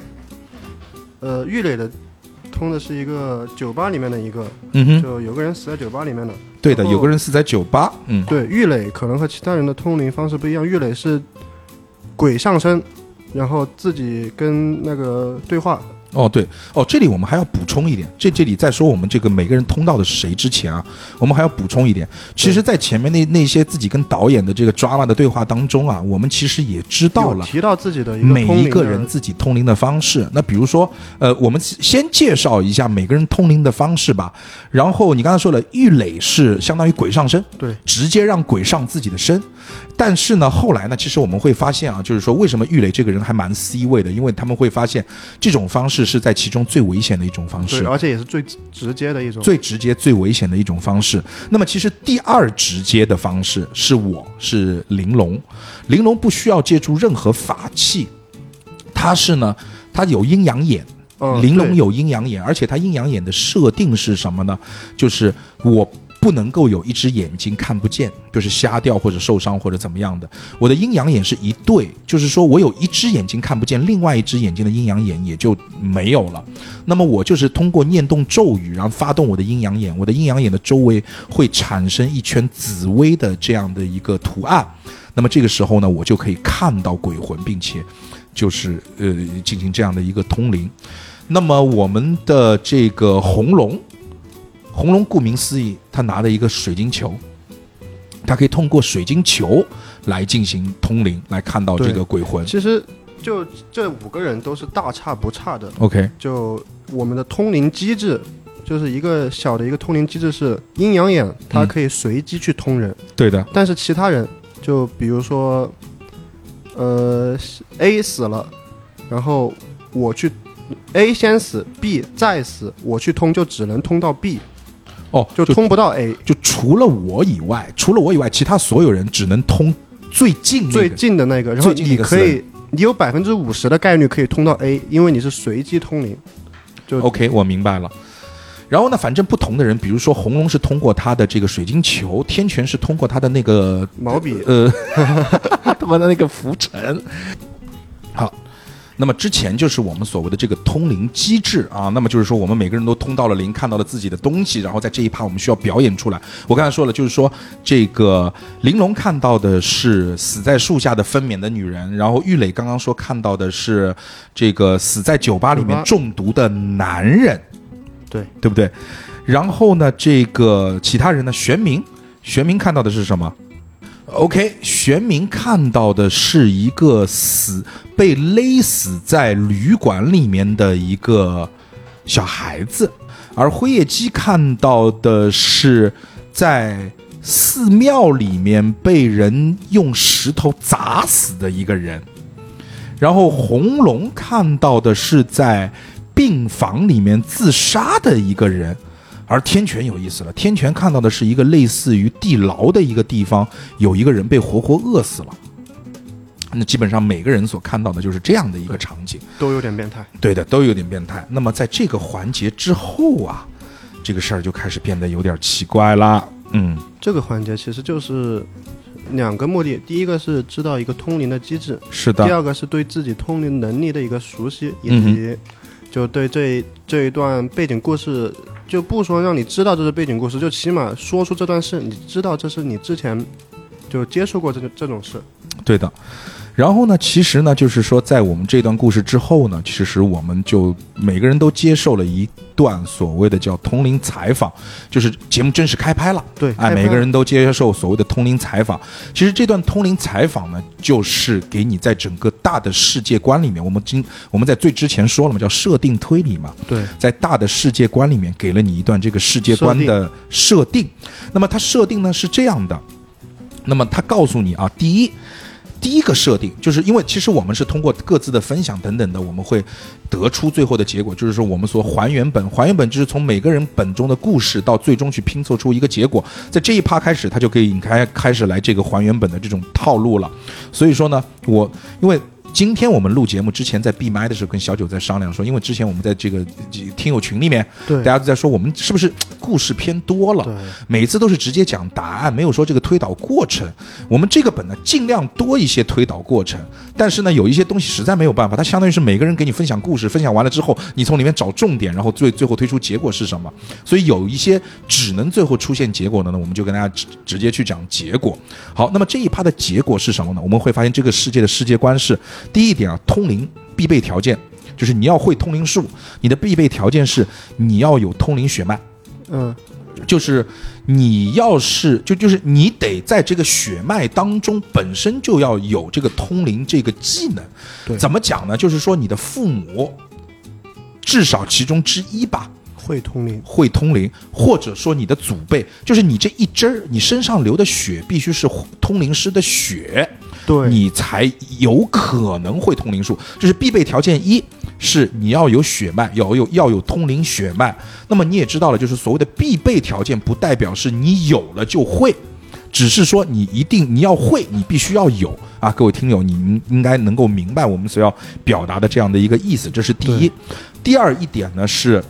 呃，玉磊的通的是一个酒吧里面的一个，嗯哼，就有个人死在酒吧里面的。对的，有个人死在酒吧，嗯，对，玉磊可能和其他人的通灵方式不一样，玉磊是鬼上身，然后自己跟那个对话。哦，对，哦，这里我们还要补充一点，这这里在说我们这个每个人通道的是谁之前啊，我们还要补充一点，其实，在前面那那些自己跟导演的这个 drama 的对话当中啊，我们其实也知道了。提到自己的一个每一个人自己通灵的方式，那比如说，呃，我们先介绍一下每个人通灵的方式吧。然后你刚才说了，玉磊是相当于鬼上身，对直接让鬼上自己的身。但是呢，后来呢，其实我们会发现啊，就是说为什么玉磊这个人还蛮 C 位的，因为他们会发现这种方式是在其中最危险的一种方对，式。而且也是最直接的一种。最直接、最危险的一种方式。那么，其实第二直接的方式是我是玲珑，玲珑不需要借助任何法器，它是呢，它有阴阳眼。玲珑有阴阳眼，而且它阴阳眼的设定是什么呢？就是我不能够有一只眼睛看不见，就是瞎掉或者受伤或者怎么样的。我的阴阳眼是一对，就是说我有一只眼睛看不见，另外一只眼睛的阴阳眼也就没有了。那么我就是通过念动咒语，然后发动我的阴阳眼，我的阴阳眼的周围会产生一圈紫薇的这样的一个图案。那么这个时候呢，我就可以看到鬼魂，并且就是呃进行这样的一个通灵。那么我们的这个红龙，红龙顾名思义，他拿了一个水晶球，他可以通过水晶球来进行通灵，来看到这个鬼魂。其实就这五个人都是大差不差的。OK，就我们的通灵机制，就是一个小的一个通灵机制是阴阳眼，它嗯可以随机去通人，对的，但是其他人就比如说，呃，A 死了，然后我去 A 先死，B 再死，我去通就只能通到 B，哦，就通不到 A。就除了我以外，除了我以外，其他所有人只能通最近那最。近的那个，然后你可以，你有百分之五十的概率可以通到 A，因为你是随机通灵。就 OK，我明白了。然后呢，反正不同的人，比如说红龙是通过他的这个水晶球，天权是通过他的那个毛笔呃，*laughs* 他妈的那个浮尘。好，那么之前就是我们所谓的这个通灵机制啊，那么就是说我们每个人都通到了灵，看到了自己的东西，然后在这一趴我们需要表演出来。我刚才说了，就是说这个玲珑看到的是死在树下的分娩的女人，然后玉磊刚刚说看到的是这个死在酒吧里面中毒的男人。对，对不对？然后呢，这个其他人呢，玄冥，玄冥看到的是什么？OK，玄冥看到的是一个死被勒死在旅馆里面的一个小孩子，而辉夜姬看到的是在寺庙里面被人用石头砸死的一个人。然后红龙看到的是在病房里面自杀的一个人，而天权有意思了，天权看到的是一个类似于地牢的一个地方，有一个人被活活饿死了。那基本上每个人所看到的就是这样的一个场景，都有点变态。对的，都有点变态。那么在这个环节之后啊，这个事儿就开始变得有点奇怪了。嗯，这个环节其实就是两个目的，第一个是知道一个通灵的机制，是的，第二个是对自己通灵能力的一个熟悉，以嗯及就对这这一段背景故事，就不说让你知道这是背景故事，就起码说出这段事，你知道这是你之前就接触过这种这种事。对的。然后呢，其实呢，就是说，在我们这段故事之后呢，其实我们就每个人都接受了一段所谓的叫通灵采访，就是节目正式开拍了。对，哎，每个人都接受所谓的通灵采访。其实这段通灵采访呢，就是给你在整个大的世界观里面，我们今我们在最之前说了嘛，叫设定推理嘛。对在大的世界观里面给了你一段这个世界观的设定。那么它设定呢是这样的，那么它告诉你啊，第一。第一个设定就是因为其实我们是通过各自的分享等等的，我们会得出最后的结果，就是说我们说还原本，还原本就是从每个人本中的故事到最终去拼凑出一个结果。在这一趴开始，他就可以引开开始来这个还原本的这种套路了。所以说呢，我因为。今天我们录节目之前，在闭麦的时候跟小九在商量说，因为之前我们在这个听友群里面，对大家都在说我们是不是故事偏多了？每次都是直接讲答案，没有说这个推导过程。我们这个本呢，尽量多一些推导过程，但是呢，有一些东西实在没有办法，它相当于是每个人给你分享故事，分享完了之后，你从里面找重点，然后最最后推出结果是什么。所以有一些只能最后出现结果的呢，我们就跟大家直直接去讲结果。好，那么这一趴的结果是什么呢？我们会发现这个世界的世界观是第一点啊，通灵必备条件。就是你要会通灵术，你的必备条件是你要有通灵血脉，嗯，就是你要是就就是你得在这个血脉当中本身就要有这个通灵这个技能。对怎么讲呢？就是说你的父母至少其中之一吧，会通灵。会通灵，或者说你的祖辈，就是你这一支儿，你身上流的血必须是通灵师的血，对，你才有可能会通灵术。这是必备条件一，是你要有血脉，要有要有通灵血脉。那么你也知道了，就是所谓的必备条件，不代表是你有了就会。只是说你一定你要会，你必须要有啊！各位听友，你应该能够明白我们所要表达的这样的一个意思，这是第一。第二一点呢是，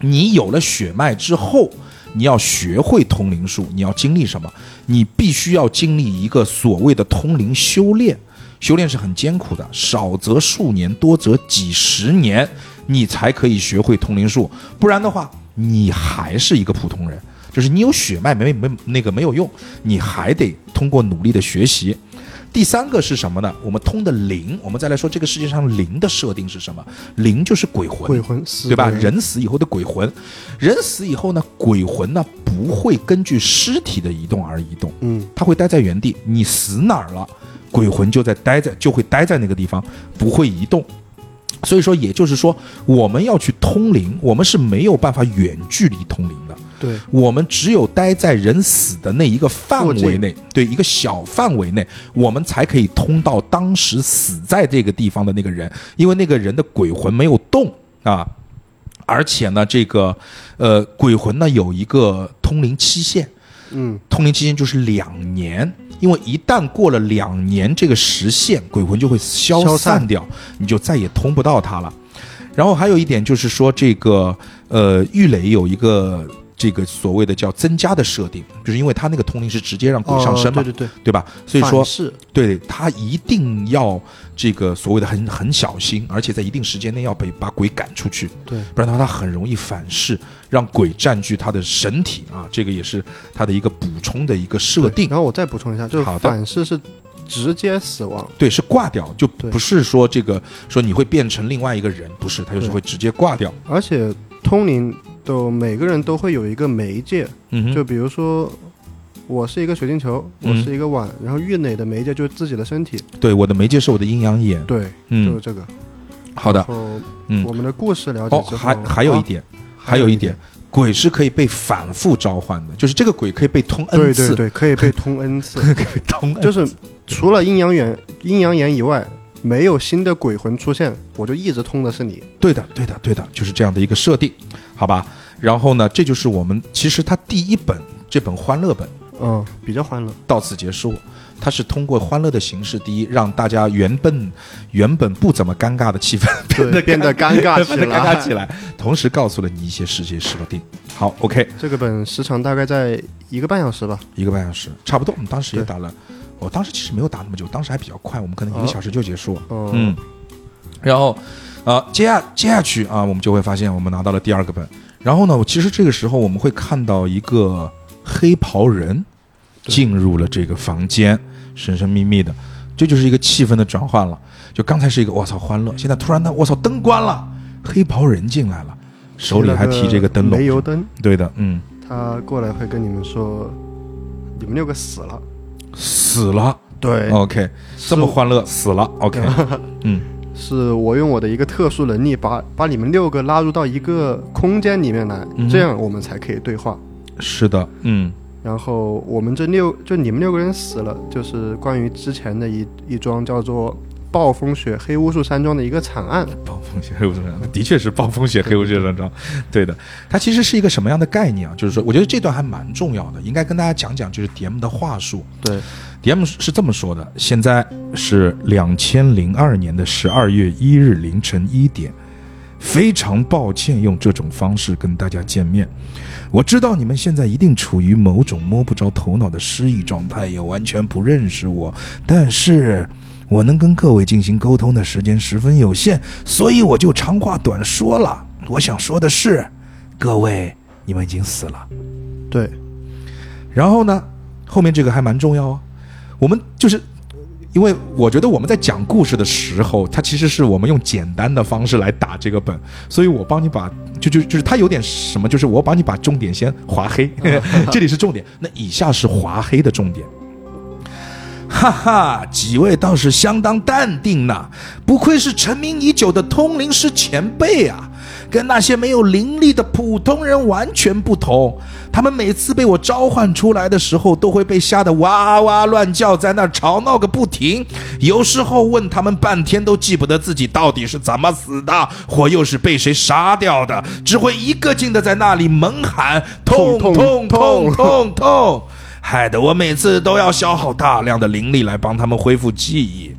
你有了血脉之后，你要学会通灵术，你要经历什么？你必须要经历一个所谓的通灵修炼。修炼是很艰苦的，少则数年，多则几十年，你才可以学会通灵术。不然的话，你还是一个普通人。就是你有血脉没没那个没有用，你还得通过努力的学习。第三个是什么呢？我们通的灵，我们再来说这个世界上灵的设定是什么？灵就是鬼魂，鬼魂死对吧？人死以后的鬼魂，人死以后呢，鬼魂呢不会根据尸体的移动而移动，嗯，它会待在原地。你死哪儿了，鬼魂就在待在就会待在那个地方，不会移动。所以说，也就是说，我们要去通灵，我们是没有办法远距离通灵的。对，我们只有待在人死的那一个范围内，对一个小范围内，我们才可以通到当时死在这个地方的那个人，因为那个人的鬼魂没有动啊。而且呢，这个呃鬼魂呢有一个通灵期限，嗯，通灵期限就是两年，因为一旦过了两年这个时限，鬼魂就会消散掉，你就再也通不到他了。然后还有一点就是说，这个呃，玉垒有一个这个所谓的叫增加的设定，就是因为他那个通灵是直接让鬼上身嘛，哦对对对，对吧？所以说是对他一定要这个所谓的很很小心，而且在一定时间内要被把鬼赶出去，对。不然的话他很容易反噬，让鬼占据他的神体啊，这个也是他的一个补充的一个设定。然后我再补充一下，就是反噬是直接死亡，对，是挂掉，就不是说这个说你会变成另外一个人，不是，他就是会直接挂掉。而且通灵的每个人都会有一个媒介，嗯，就比如说。我是一个水晶球，我嗯是一个碗，然后玉垒的媒介就是自己的身体，对，我的媒介是我的阴阳眼。对，就是嗯，这个。好的嗯我，们的故事了解哦，之后，还还有一啊，点，还有一点，鬼是可以被反复召唤的，就是这个鬼可以被通 n 次，对对对，可以被通 n 次，*laughs* 可以通 n 就是除了阴阳眼、阴阳眼以外，没有新的鬼魂出现，我就一直通的是你。对的，对的，对的，就是这样的一个设定，好吧？然后呢，这就是我们其实它第一本这本欢乐本嗯，比较欢乐。到此结束。它是通过欢乐的形式，第一让大家原本原本不怎么尴尬的气氛变得变得尴尬起变得尴尬来起来，同时告诉了你一些世界设定。好，OK，这个本时长大概在一个半小时吧。一个半小时，差不多。我们当时也打了，我当时其实没有打那么久，当时还比较快，我们可能一个哦小时就结束了。嗯嗯，然后，呃，接下接下去啊，我们就会发现我们拿到了第二个本。然后呢，其实这个时候我们会看到一个黑袍人进入了这个房间，神神秘秘的，这就是一个气氛的转换了。就刚才是一个我操欢乐，现在突然呢，我操灯关了，黑袍人进来了，手里还提着一个灯笼，煤油灯，对的，嗯，他过来会跟你们说，你们六个死了。死了。对，OK，这么欢乐，死了，OK，嗯，*laughs* 是我用我的一个特殊能力把把你们六个拉入到一个空间里面来，嗯这样我们才可以对话。是的，嗯，然后我们这六就你们六个人死了，就是关于之前的一一桩叫做暴风雪黑巫术山庄的一个惨案。暴风雪黑巫术山庄的确是暴风雪黑巫术山庄，对的。它其实是一个什么样的概念啊？就是说，我觉得这段还蛮重要的，应该跟大家讲讲，就是 DM 的话术。对，DM 是这么说的：现在是两千零二年的十二月一日凌晨一点，非常抱歉用这种方式跟大家见面。我知道你们现在一定处于某种摸不着头脑的失忆状态，也完全不认识我，但是我能跟各位进行沟通的时间十分有限，所以我就长话短说了。我想说的是，各位，你们已经死了。对，然后呢，后面这个还蛮重要啊。我们就是因为我觉得我们在讲故事的时候，它其实是我们用简单的方式来打这个本，所以我帮你把就就就是它有点什么，就是我帮你把重点先划黑，*laughs* 这里是重点，那以下是划黑的重点。哈哈，几位倒是相当淡定呐，不愧是成名已久的通灵师前辈啊，跟那些没有灵力的普通人完全不同。他们每次被我召唤出来的时候，都会被吓得哇哇乱叫，在那吵闹个不停。有时候问他们半天都记不得自己到底是怎么死的，或又是被谁杀掉的，只会一个劲的在那里猛喊痛痛痛痛痛痛痛，害得我每次都要消耗大量的灵力来帮他们恢复记忆。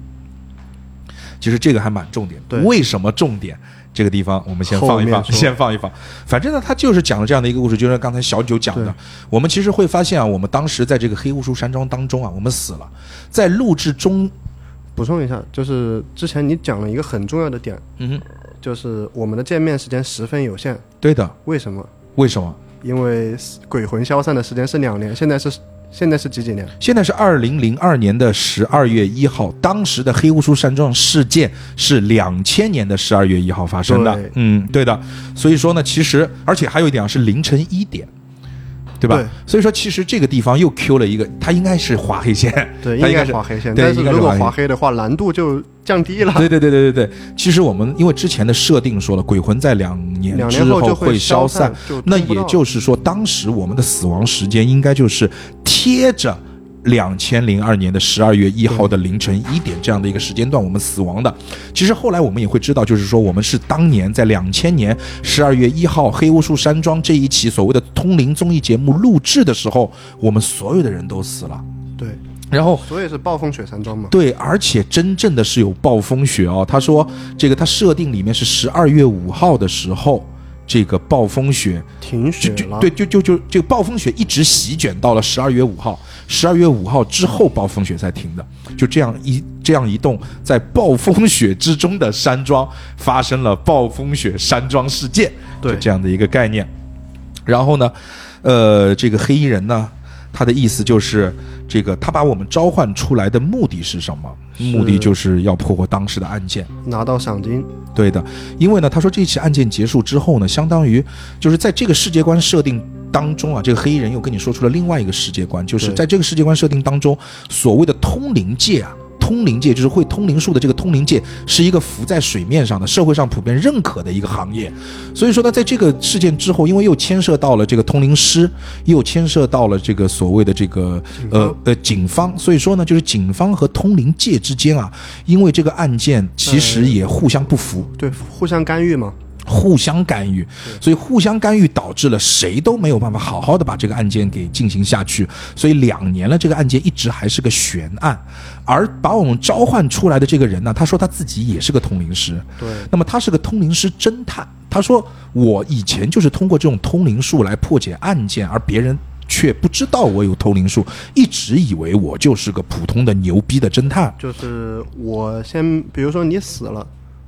其实这个还蛮重点，对为什么重点？这个地方我们先放一放，先放一放。反正呢，他就是讲了这样的一个故事，就像刚才小九讲的。我们其实会发现啊，我们当时在这个黑巫术山庄当中啊，我们死了，在录制中，补充一下，就是之前你讲了一个很重要的点，嗯哼，就是我们的见面时间十分有限。对的，为什么？为什么？因为鬼魂消散的时间是两年，现在是现在是几几年？现在是二零零二年的十二月一号，当时的黑乌苏山庄事件是两千年的十二月一号发生的。嗯，对的。所以说呢，其实而且还有一点啊，是凌晨一点，对吧？对所以说，其实这个地方又 Q 了一个，它应该是划黑线，*laughs* 对，它应该是划黑线。对但是如果划黑的话，难度就降低了。对对对对对对，其实我们因为之前的设定说了，鬼魂在两年之后会消散，就那也就是说，当时我们的死亡时间应该就是贴着。两千零二年的十二月一号的凌晨一点这样的一个时间段，我们死亡的。其实后来我们也会知道，就是说我们是当年在两千年十二月一号黑巫术山庄这一期所谓的通灵综艺节目录制的时候，我们所有的人都死了。对，然后所以是暴风雪山庄嘛。对，而且真正的是有暴风雪哦。他说这个他设定里面是十二月五号的时候，这个暴风雪停雪了，就就对，就就就这个暴风雪一直席卷到了十二月五号，十二月五号之后暴风雪才停的，就这样一这样一栋在暴风雪之中的山庄发生了暴风雪山庄事件，对。这样的一个概念。然后呢，呃，这个黑衣人呢，他的意思就是这个他把我们召唤出来的目的是什么？目的就是要破获当时的案件。拿到赏金，对的，因为呢，他说这起案件结束之后呢，相当于就是在这个世界观设定当中啊，这个黑衣人又跟你说出了另外一个世界观，就是在这个世界观设定当中，所谓的通灵界啊。通灵界就是会通灵术的这个通灵界，是一个浮在水面上的社会上普遍认可的一个行业。所以说呢，在这个事件之后，因为又牵涉到了这个通灵师，又牵涉到了这个所谓的这个呃呃警方，所以说呢，就是警方和通灵界之间啊，因为这个案件其实也互相不服。对，互相干预嘛，互相干预，所以互相干预导致了谁都没有办法好好的把这个案件给进行下去，所以两年了，这个案件一直还是个悬案。而把我们召唤出来的这个人呢，他说他自己也是个通灵师，对，那么他是个通灵师侦探。他说我以前就是通过这种通灵术来破解案件，而别人却不知道我有通灵术，一直以为我就是个普通的牛逼的侦探。就是我先，比如说你死了，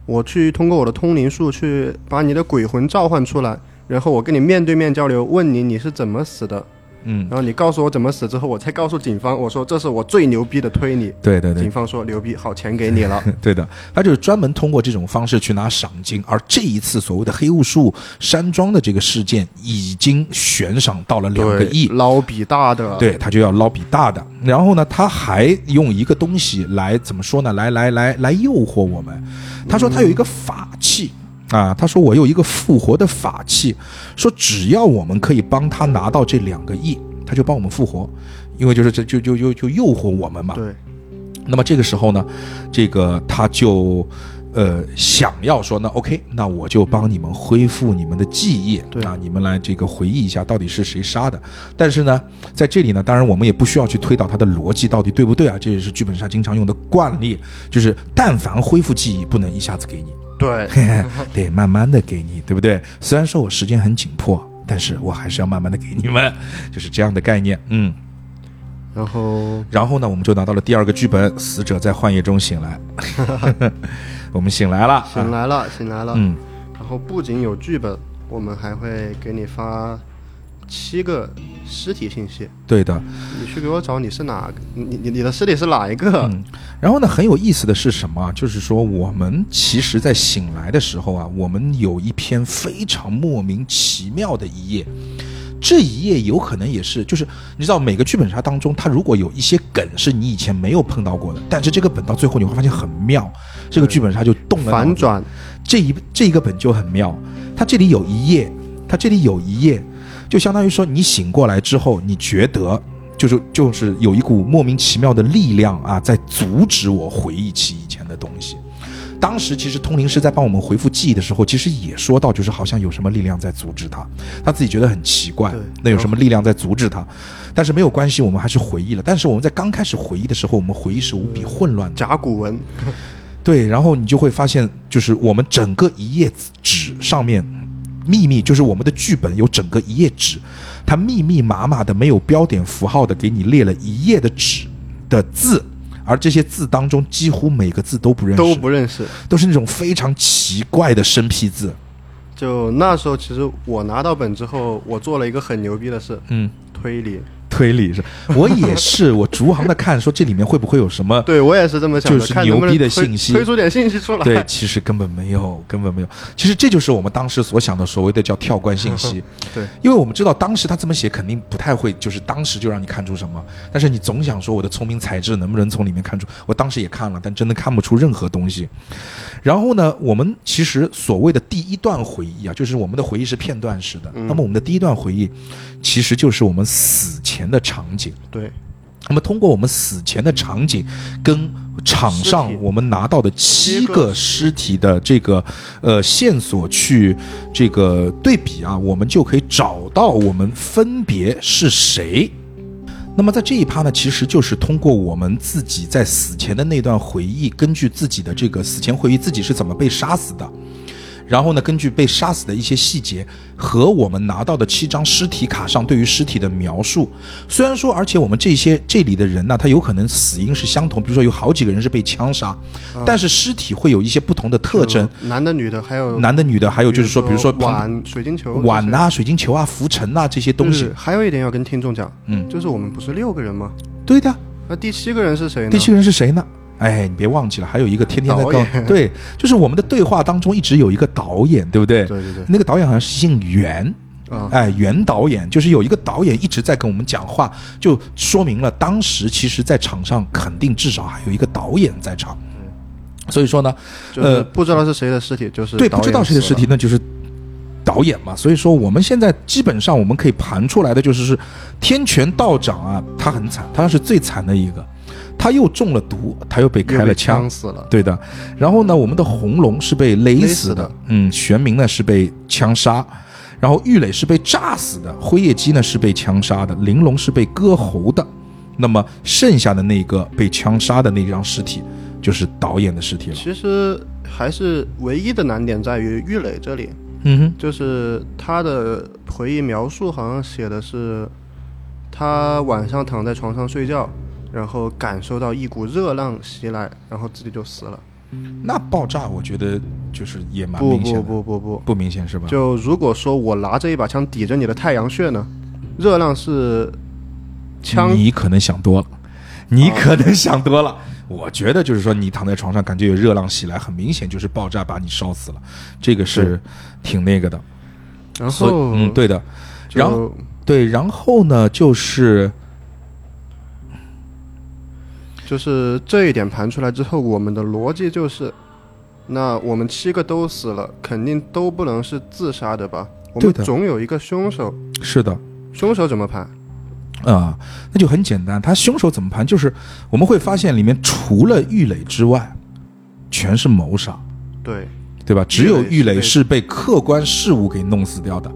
我去通过我的通灵术去把你的鬼魂召唤出来，然后我跟你面对面交流，问你你是怎么死的，嗯，然后你告诉我怎么死之后，我才告诉警方，我说这是我最牛逼的推理。对对对警，方说牛逼，好，钱给你了。*laughs* 对的，他就是专门通过这种方式去拿赏金，而这一次所谓的黑雾树山庄的这个事件已经悬赏到了两个亿，捞笔大的。对他就要捞笔大的。然后呢，他还用一个东西来怎么说呢？来来来来诱惑我们。他说他有一个法器。啊，他说我有一个复活的法器，说只要我们可以帮他拿到这两个亿，他就帮我们复活，因为就是这就就就就诱惑我们嘛。对，那么这个时候呢，这个他就呃想要说，那 OK，那我就帮你们恢复你们的记忆对啊，你们来这个回忆一下到底是谁杀的。但是呢，在这里呢，当然我们也不需要去推导他的逻辑到底对不对啊，这也是剧本杀经常用的惯例，就是但凡恢复记忆，不能一下子给你，对，*laughs* 得慢慢的给你，对不对？虽然说我时间很紧迫，但是我还是要慢慢的给你们，*laughs* 就是这样的概念，嗯。然后然后呢，我们就拿到了第二个剧本，死者在幻夜中醒来。*laughs* 我们醒来了，醒来了，醒来了。嗯，然后不仅有剧本，我们还会给你发七个尸体信息，对的。你去给我找你是哪，你你你的尸体是哪一个？嗯，然后呢，很有意思的是什么啊？就是说，我们其实在醒来的时候啊，我们有一篇非常莫名其妙的一页。这一页有可能也是，就是你知道，每个剧本杀当中，它如果有一些梗是你以前没有碰到过的，但是这个本到最后你会发现很妙，这个剧本杀就动了反转，这一这一个本就很妙，它这里有一页，它这里有一页，就相当于说你醒过来之后，你觉得就是就是有一股莫名其妙的力量啊，在阻止我回忆起以前的东西。当时其实通灵师在帮我们回复记忆的时候，其实也说到，就是好像有什么力量在阻止他，他自己觉得很奇怪，那有什么力量在阻止他？但是没有关系，我们还是回忆了。但是我们在刚开始回忆的时候，我们回忆是无比混乱的。甲骨文，对，然后你就会发现，就是我们整个一页纸上面，秘密就是我们的剧本有整个一页纸，它密密麻麻的没有标点符号的给你列了一页的纸的字，而这些字当中几乎每个字都不认识，都不认识。都是那种非常奇怪的生僻字。就那时候，其实我拿到本之后，我做了一个很牛逼的事，嗯，推理。推理是，*laughs* 我也是，我逐行的看，说这里面会不会有什么对我也是这么想的，就是牛逼的信息推出点信息出来。对，其实根本没有，根本没有。其实这就是我们当时所想的所谓的叫跳关信息。*laughs* 对，因为我们知道当时他这么写肯定不太会，就是当时就让你看出什么。但是你总想说我的聪明才智能不能从里面看出？我当时也看了，但真的看不出任何东西。然后呢，我们其实所谓的第一段回忆啊，就是我们的回忆是片段式的。那么我们的第一段回忆，其实就是我们死前的场景。对，那么通过我们死前的场景跟场上我们拿到的七个尸体的这个呃线索去这个对比啊，我们就可以找到我们分别是谁。那么在这一趴呢，其实就是通过我们自己在死前的那段回忆，根据自己的这个死前回忆自己是怎么被杀死的，然后呢，根据被杀死的一些细节和我们拿到的七张尸体卡上对于尸体的描述，虽然说，而且我们这些这里的人呢，他有可能死因是相同，比如说有好几个人是被枪杀，但是尸体会有一些不同的特征，男的、女的，还有男的、女的，还有就是说，比如说碗、水晶球、碗呐、水晶球啊、浮尘呐这些东西。，还有一点要跟听众讲，嗯就是我们不是六个人吗？对的，那第七个人是谁呢？第七个人是谁呢？哎，你别忘记了，还有一个天天在告对，就是我们的对话当中一直有一个导演，对不对？对对对，那个导演好像是姓袁，啊，哎，袁导演就是有一个导演一直在跟我们讲话，就说明了当时其实，在场上肯定至少还有一个导演在场。所以说呢，呃不知道是谁的尸体，就是对，不知道谁的尸体，那就是导演嘛。所以说，我们现在基本上我们可以盘出来的就是是天权道长啊，他很惨，他是最惨的一个，他又中了毒，他又被开了枪。枪。死了。对的，然后呢，我们的红龙是被勒死的。死的，嗯，玄冥呢是被枪杀，然后玉磊是被炸死的，辉夜姬呢是被枪杀的，玲珑是被割喉的，那么剩下的那个被枪杀的那张尸体就是导演的尸体了。其实还是唯一的难点在于玉磊这里，嗯哼，就是他的回忆描述好像写的是，他晚上躺在床上睡觉，然后感受到一股热浪袭来，然后自己就死了。那爆炸我觉得就是也蛮不明显的，不不不不，不明显是吧？就如果说我拿着一把枪抵着你的太阳穴呢，热浪是枪你可能想多了，你可能想多了。我觉得就是说，你躺在床上，感觉有热浪袭来，很明显就是爆炸把你烧死了，这个是挺那个的。然后嗯，对的，然后对，然后呢，就是就是这一点盘出来之后，我们的逻辑就是，那我们七个都死了，肯定都不能是自杀的吧？我们总有一个凶手，是的，凶手怎么盘？啊、那就很简单。他凶手怎么盘？就是我们会发现里面除了玉磊之外，全是谋杀。对，对吧？只有玉玉磊磊是被客观事物给弄死掉的，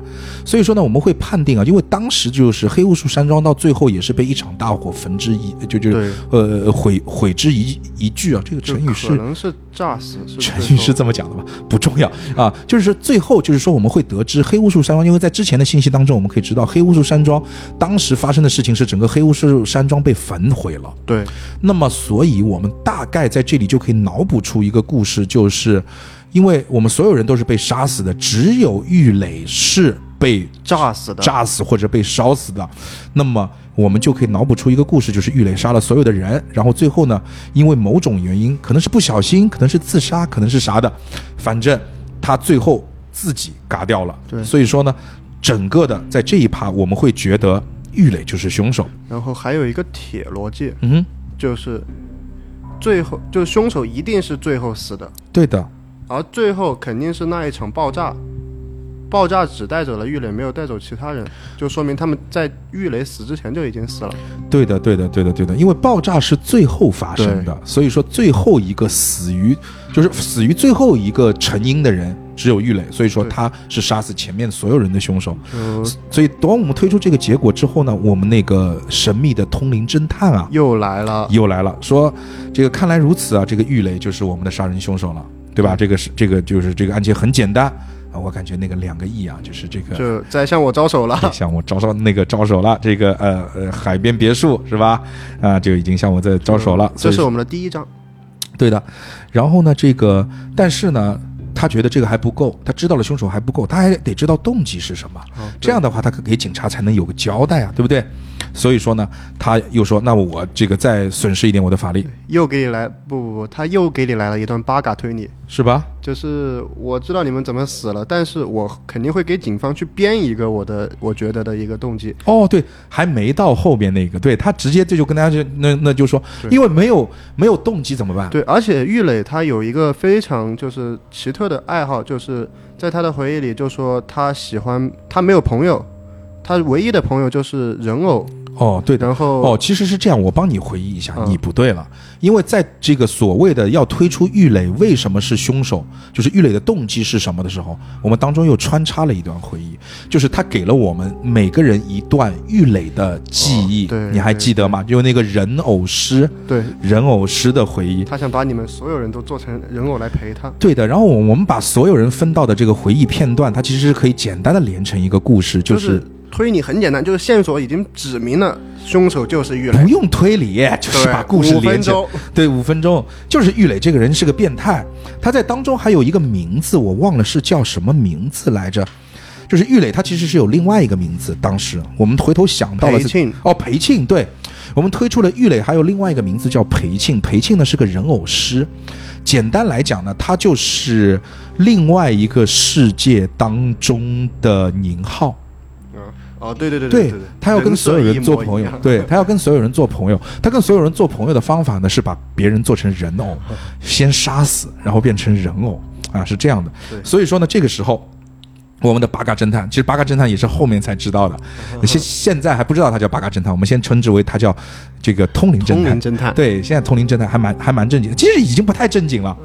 所以说呢，我们会判定啊，因为当时就是黑巫术山庄到最后也是被一场大火焚之一，就就对呃毁毁之一一炬啊，这个成语是可能是炸死，是成语是这么讲的吧？不重要啊，就是说最后就是说我们会得知黑巫术山庄，因为在之前的信息当中，我们可以知道黑巫术山庄当时发生的事情是整个黑巫术山庄被焚毁了。对那么，所以我们大概在这里就可以脑补出一个故事，就是因为我们所有人都是被杀死的，只有玉磊是被炸死的，炸死或者被烧死的，那么我们就可以脑补出一个故事，就是玉磊杀了所有的人，然后最后呢，因为某种原因，可能是不小心，可能是自杀，可能是啥的，反正他最后自己嘎掉了。对。所以说呢，整个的在这一趴，我们会觉得玉磊就是凶手。然后还有一个铁逻辑，嗯，就是最后就是凶手一定是最后死的，对的，而最后肯定是那一场爆炸，爆炸只带走了玉磊，没有带走其他人，就说明他们在玉磊死之前就已经死了。对的，对的，对的，对的，因为爆炸是最后发生的，所以说最后一个死于就是死于最后一个成因的人只有玉磊，所以说他是杀死前面所有人的凶手。就所以当我们推出这个结果之后呢，我们那个神秘的通灵侦探啊又来了，又来了，说这个看来如此啊，这个玉磊就是我们的杀人凶手了，对吧？这个是这个就是这个案件很简单啊，我感觉那个两个亿啊，就是这个就在向我招手了。*laughs* 向我招手那个招手了，这个呃呃海边别墅是吧？啊，就已经向我在招手了。这是我们的第一章。对的。然后呢，这个但是呢，他觉得这个还不够，他知道了凶手还不够，他还得知道动机是什么。哦这样的话，他给警察才能有个交代啊，对不对？所以说呢，他又说，那我这个再损失一点我的法力，又给你来，不不不，他又给你来了一段八嘎推理，是吧？就是我知道你们怎么死了，但是我肯定会给警方去编一个我的我觉得的一个动机。哦，对，还没到后边那个，对他直接这就跟大家就那那就说，因为没有没有动机怎么办？对，而且玉磊他有一个非常就是奇特的爱好，就是在他的回忆里就说他喜欢他没有朋友，他唯一的朋友就是人偶，哦，对的。然后哦，其实是这样，我帮你回忆一下，嗯你不对了，因为在这个所谓的要推出玉磊为什么是凶手，就是玉磊的动机是什么的时候，我们当中又穿插了一段回忆，就是他给了我们每个人一段玉磊的记忆，哦对你还记得吗？就那个人偶师，对人偶师的回忆。他想把你们所有人都做成人偶来陪他。对的，然后我我们把所有人分到的这个回忆片段，它其实是可以简单的连成一个故事，就就是推理很简单，就是线索已经指明了凶手就是玉不。用推理，就是把故事连起来钟。对，五分钟，就是玉磊这个人是个变态，他在当中还有一个名字，我忘了是叫什么名字来着。就是玉磊，他其实是有另外一个名字。当时我们回头想到了裴庆哦，裴庆，对，我们推出了玉磊，还有另外一个名字叫裴庆。裴庆呢是个人偶师，简单来讲呢，他就是另外一个世界当中的宁浩。哦，对对对对对，他要跟所有人做朋友，对他要跟所有人做朋友。他跟所有人做朋友的方法呢，是把别人做成人偶，*laughs* 先杀死，然后变成人偶啊，是这样的。所以说呢，这个时候。我们的八嘎侦探，其实八嘎侦探也是后面才知道的，现现在还不知道他叫八嘎侦探，我们先称之为他叫这个通灵侦通探。灵侦探。对，现在通灵侦探还蛮还蛮正经的，其实已经不太正经了。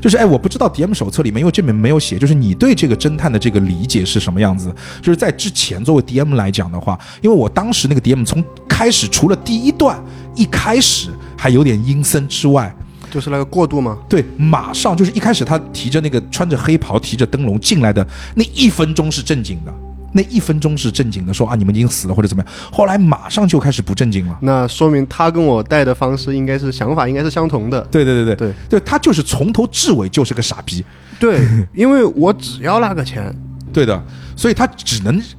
就是哎，我不知道 DM 手册里面，因为这边没有写，就是你对这个侦探的这个理解是什么样子？就是在之前作为 DM 来讲的话，因为我当时那个 DM 从开始除了第一段一开始还有点阴森之外，就是那个过渡吗。对，马上就是一开始他提着那个穿着黑袍、提着灯笼进来的那一分钟是正经的，那一分钟是正经的，说啊你们已经死了或者怎么样，后来马上就开始不正经了。那说明他跟我带的方式应该是想法应该是相同的。对对对对对，对他就是从头至尾就是个傻逼。对，因为我只要那个钱。*laughs* 对的，所以他只能只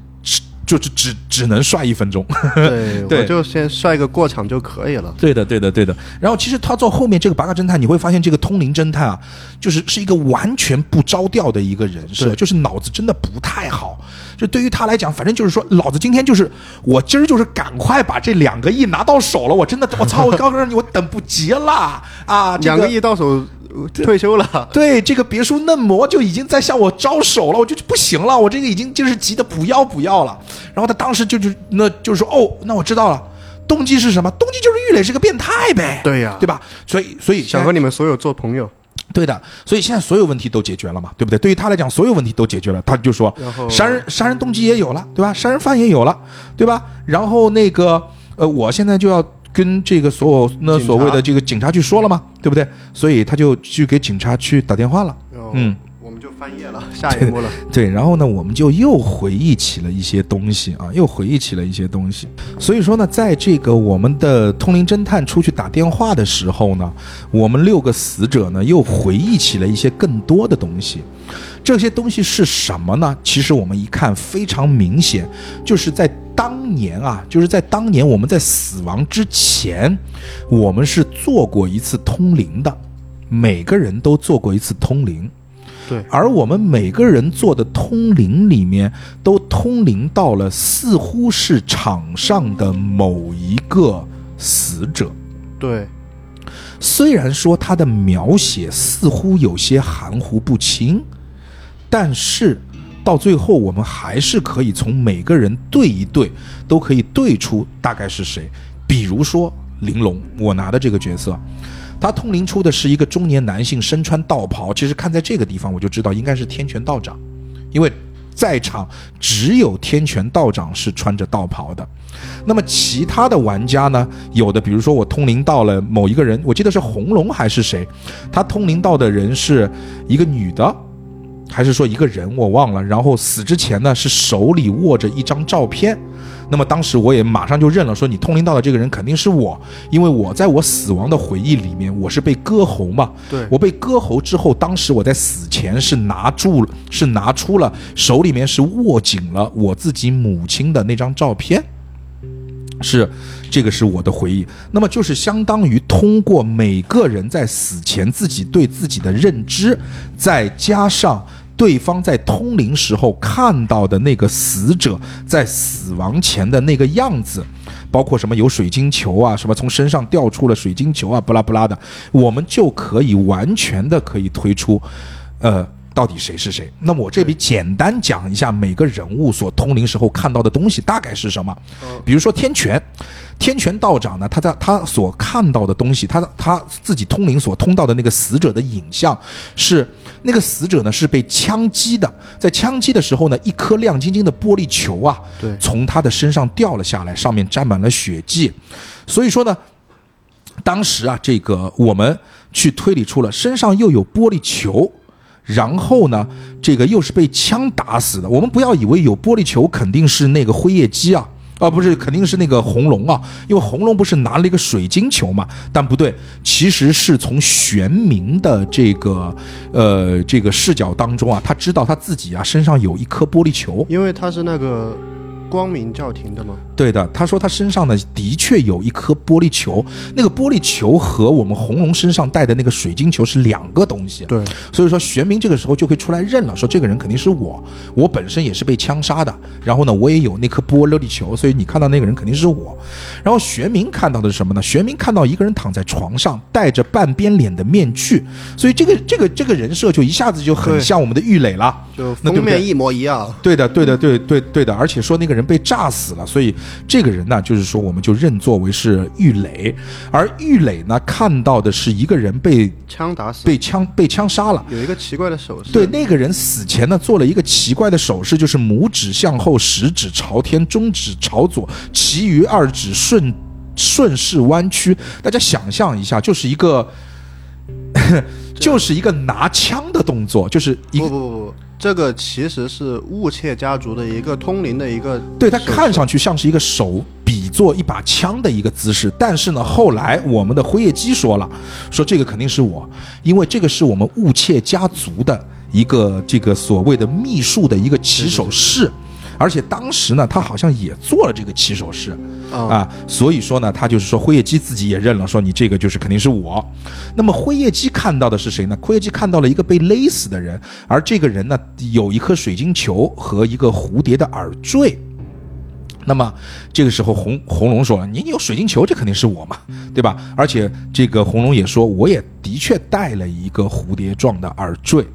就是只只能帅一分钟。对，*laughs* 对我就先帅个过场就可以了。对的，对的，对的。然后其实他做后面这个八嘎侦探，你会发现这个通灵侦探啊，就是是一个完全不着调的一个人设，就是脑子真的不太好。就对于他来讲，反正就是说，老子今天就是我今儿就是赶快把这两个亿拿到手了，我真的我操，我告诉你，我等不及了啊！这两个亿到手，呃退休了。对这个别墅嫩模就已经在向我招手了，我就不行了，我这个已经就是急得不要不要了。然后他当时就就那就是说，哦，那我知道了，动机是什么？动机就是玉磊是个变态呗，对呀对吧？所以所以想和你们所有做朋友。对的，所以现在所有问题都解决了嘛，对不对？对于他来讲，所有问题都解决了，他就说杀人杀人动机也有了，对吧？杀人犯也有了，对吧？然后那个呃，我现在就要跟这个所有那所谓的这个警察去说了嘛，对不对？所以他就去给警察去打电话了。嗯，我们就翻页了，下一幕了。*laughs* 对，然后呢，我们就又回忆起了一些东西啊，又回忆起了一些东西。所以说呢，在这个我们的通灵侦探出去打电话的时候呢，我们六个死者呢又回忆起了一些更多的东西。这些东西是什么呢？其实我们一看非常明显，就是在当年啊，就是在当年我们在死亡之前，我们是做过一次通灵的，每个人都做过一次通灵。对，而我们每个人做的通灵里面，都通灵到了似乎是场上的某一个死者。对，虽然说他的描写似乎有些含糊不清，但是到最后我们还是可以从每个人对一对，都可以对出大概是谁。比如说玲珑，我拿的这个角色，他通灵出的是一个中年男性，身穿道袍。其实看在这个地方，我就知道应该是天权道长，因为在场只有天权道长是穿着道袍的。那么其他的玩家呢？有的，比如说我通灵到了某一个人，我记得是红龙还是谁，他通灵到的人是一个女的，还是说一个人，我忘了。然后死之前呢，是手里握着一张照片。那么当时我也马上就认了，说你通灵到的这个人肯定是我，因为我在我死亡的回忆里面，我是被割喉嘛。对我被割喉之后，当时我在死前是拿住，是拿出了手里面是握紧了我自己母亲的那张照片。是，这个是我的回忆。那么就是相当于通过每个人在死前自己对自己的认知，再加上对方在通灵时候看到的那个死者在死亡前的那个样子，包括什么有水晶球啊，什么从身上掉出了水晶球啊，不拉不拉的，我们就可以完全的可以推出，呃。到底谁是谁。那么我这里简单讲一下每个人物所通灵时候看到的东西大概是什么。比如说天权，天权道长呢，他在他所看到的东西，他他自己通灵所通到的那个死者的影像是那个死者呢是被枪击的，在枪击的时候呢，一颗亮晶晶的玻璃球啊，对从他的身上掉了下来，上面沾满了血迹。所以说呢，当时啊，这个我们去推理出了身上又有玻璃球，然后呢，这个又是被枪打死的。我们不要以为有玻璃球肯定是那个辉夜姬啊。啊，不是，肯定是那个红龙啊，因为红龙不是拿了一个水晶球嘛？但不对，其实是从玄冥的这个呃这个视角当中啊，他知道他自己啊身上有一颗玻璃球，因为他是那个光明教廷的嘛。对的，他说他身上呢的确有一颗玻璃球，那个玻璃球和我们红龙身上带的那个水晶球是两个东西。对，所以说玄冥这个时候就会出来认了，说这个人肯定是我，我本身也是被枪杀的，然后呢我也有那颗玻璃球，所以你看到那个人肯定是我。然后玄冥看到的是什么呢？玄冥看到一个人躺在床上，戴着半边脸的面具，所以这个这个这个人设就一下子就很像我们的玉磊了。就封面一模一样。对的，对的，对对对的，而且说那个人被炸死了，所以这个人呢，就是说我们就认作为是玉磊，而玉磊呢看到的是一个人被枪打死，被枪被枪杀了。有一个奇怪的手势。对，那个人死前呢做了一个奇怪的手势，就是拇指向后，食指朝天，中指朝左，其余二指顺顺势弯曲。大家想象一下，就是一个，*laughs* 就是一个拿枪的动作，就是一个不不不不，这个其实是雾切家族的一个通灵的一个。对它看上去像是一个手比作一把枪的一个姿势，但是呢，后来我们的辉夜姬说了，说这个肯定是我，因为这个是我们雾切家族的一个这个所谓的秘术的一个起手式。而且当时呢，他好像也做了这个起手式，啊啊，所以说呢，他就是说辉夜姬自己也认了，说你这个就是肯定是我。那么辉夜姬看到的是谁呢？辉夜姬看到了一个被勒死的人，而这个人呢，有一颗水晶球和一个蝴蝶的耳坠。那么这个时候红红龙说了：“你有水晶球，这肯定是我嘛，对吧？而且这个红龙也说，我也的确戴了一个蝴蝶状的耳坠。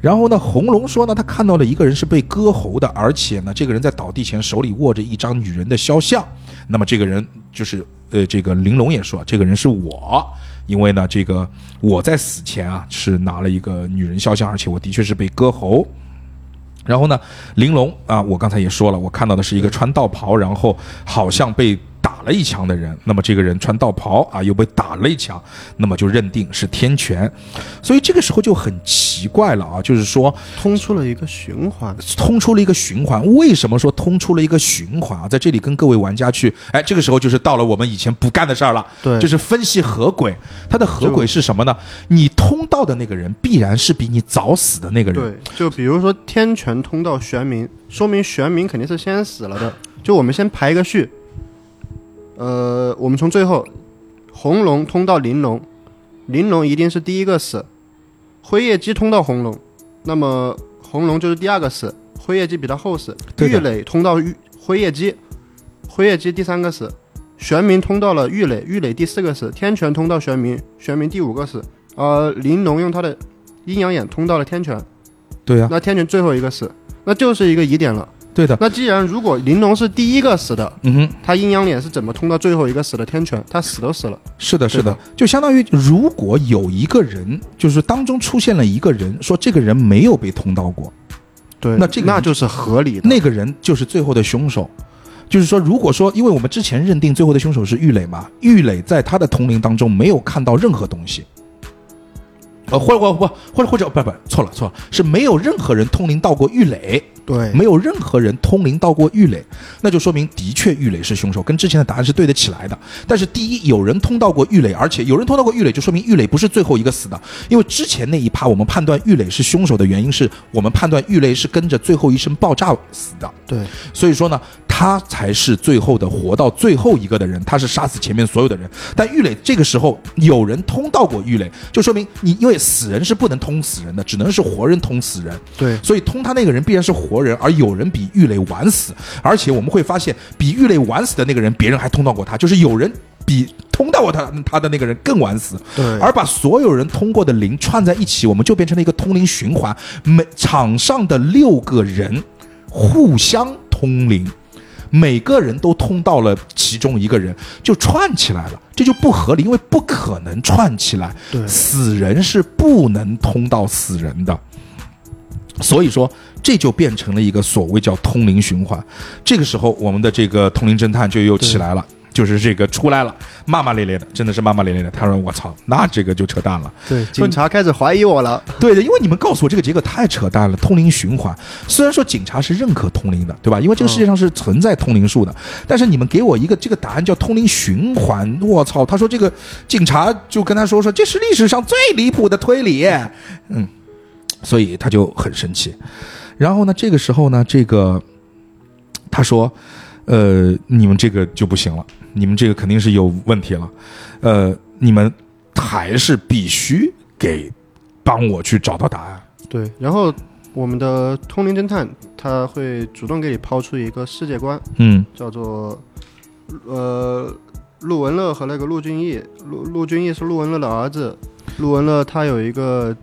然后呢，红龙说呢，他看到了一个人是被割喉的，而且呢，这个人在倒地前手里握着一张女人的肖像。那么这个人就是呃，这个玲珑也说，这个人是我，因为呢，这个我在死前啊是拿了一个女人肖像，而且我的确是被割喉。”然后呢，玲珑啊，我刚才也说了，我看到的是一个穿道袍，然后好像被打了一枪的人。那么这个人穿道袍啊，又被打了一枪，那么就认定是天权。所以这个时候就很奇怪了啊，就是说通出了一个循环。通出了一个循环。为什么说通出了一个循环啊？在这里跟各位玩家去，哎，这个时候就是到了我们以前不干的事儿了，对就是分析合轨。它的合轨是什么呢？你通道的那个人必然是比你早死的那个人。对，就比如说天权通道玄冥，说明玄冥肯定是先死了的。就我们先排一个序，呃，我们从最后，红龙通到玲珑，玲珑一定是第一个死，辉夜姬通到红龙，那么红龙就是第二个死，辉夜姬比他后死。对的。玉磊通到玉辉夜姬，辉夜姬第三个死，玄冥通到了玉磊，玉磊第四个死，天权通到玄冥，玄冥第五个死。呃，玲珑用他的阴阳眼通到了天权，对呀、那天权最后一个死，那就是一个疑点了。对的。那既然如果玲珑是第一个死的，嗯哼。他阴阳脸是怎么通到最后一个死的天权？他死都死了，是的，是的，就相当于如果有一个人，就是当中出现了一个人，说这个人没有被通到过，对，那这个那就是合理的。那个人就是最后的凶手。就是说，如果说，因为我们之前认定最后的凶手是玉磊嘛，玉磊在他的通灵当中没有看到任何东西，呃，或者或不或者或者不不错了错了，是没有任何人通灵到过玉磊，对，没有任何人通灵到过玉磊，那就说明的确玉磊是凶手，跟之前的答案是对得起来的。但是第一，有人通到过玉磊，而且有人通到过玉磊，就说明玉磊不是最后一个死的。因为之前那一趴我们判断玉磊是凶手的原因是我们判断玉磊是跟着最后一声爆炸死的，对，所以说呢，他才是最后的活到最后一个的人，他是杀死前面所有的人。但玉磊这个时候有人通到过玉磊，就说明你因为死人是不能通死人的，只能是活人通死人。对所以通他那个人必然是活人，而有人比玉磊晚死，而且我们会发现，比玉磊晚死的那个人，别人还通到过他，就是有人比通到过他他的那个人更晚死，对而把所有人通过的灵串在一起，我们就变成了一个通灵循环，每场上的六个人互相通灵。每个人都通到了其中一个人，就串起来了，这就不合理，因为不可能串起来。对死人是不能通到死人的。所以说，这就变成了一个所谓叫通灵循环。这个时候，我们的这个通灵侦探就又起来了，就是这个出来了，骂骂咧咧的，真的是骂骂咧咧的。他说：“我操，那这个就扯淡了。”对，警察开始怀疑我了。对的，因为你们告诉我这个结果太扯淡了。通灵循环，虽然说警察是认可通灵的，对吧？因为这个世界上是存在通灵术的，但是你们给我一个这个答案叫通灵循环，我操！他说这个警察就跟他说说这是历史上最离谱的推理，嗯，所以他就很生气。然后呢，这个时候呢，这个他说，呃，你们这个就不行了，你们这个肯定是有问题了，呃，你们还是必须给帮我去找到答案。对，然后我们的通灵侦探他会主动给你抛出一个世界观，嗯叫做呃陆文乐和那个陆俊义，陆陆俊义是陆文乐的儿子，陆文乐他有一个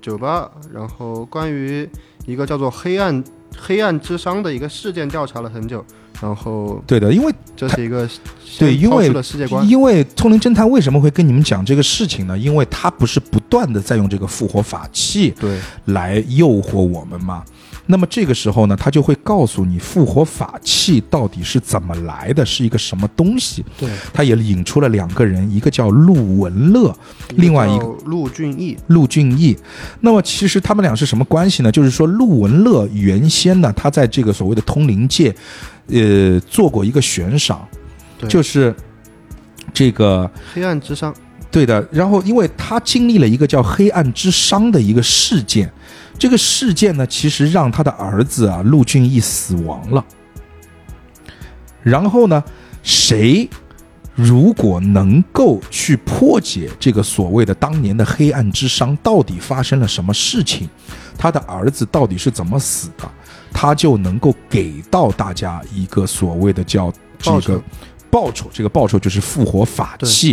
酒吧，然后关于一个叫做黑暗黑暗之殇的一个事件调查了很久，然后对的，因为这是一个对，因为因为通灵侦探为什么会跟你们讲这个事情呢？因为他不是不断的在用这个复活法器对来诱惑我们嘛。那么这个时候呢，他就会告诉你复活法器到底是怎么来的，是一个什么东西。对，他也引出了两个人，一个叫陆文乐，另外一个陆俊义，陆俊义。那么其实他们俩是什么关系呢？就是说陆文乐原先呢，他在这个所谓的通灵界，呃，做过一个悬赏，对就是这个黑暗之殇，对的。然后因为他经历了一个叫黑暗之殇的一个事件，这个事件呢，其实让他的儿子啊陆俊义死亡了。然后呢，谁如果能够去破解这个所谓的当年的黑暗之殇，到底发生了什么事情，他的儿子到底是怎么死的，他就能够给到大家一个所谓的叫这个报酬报酬，这个报酬就是复活法器。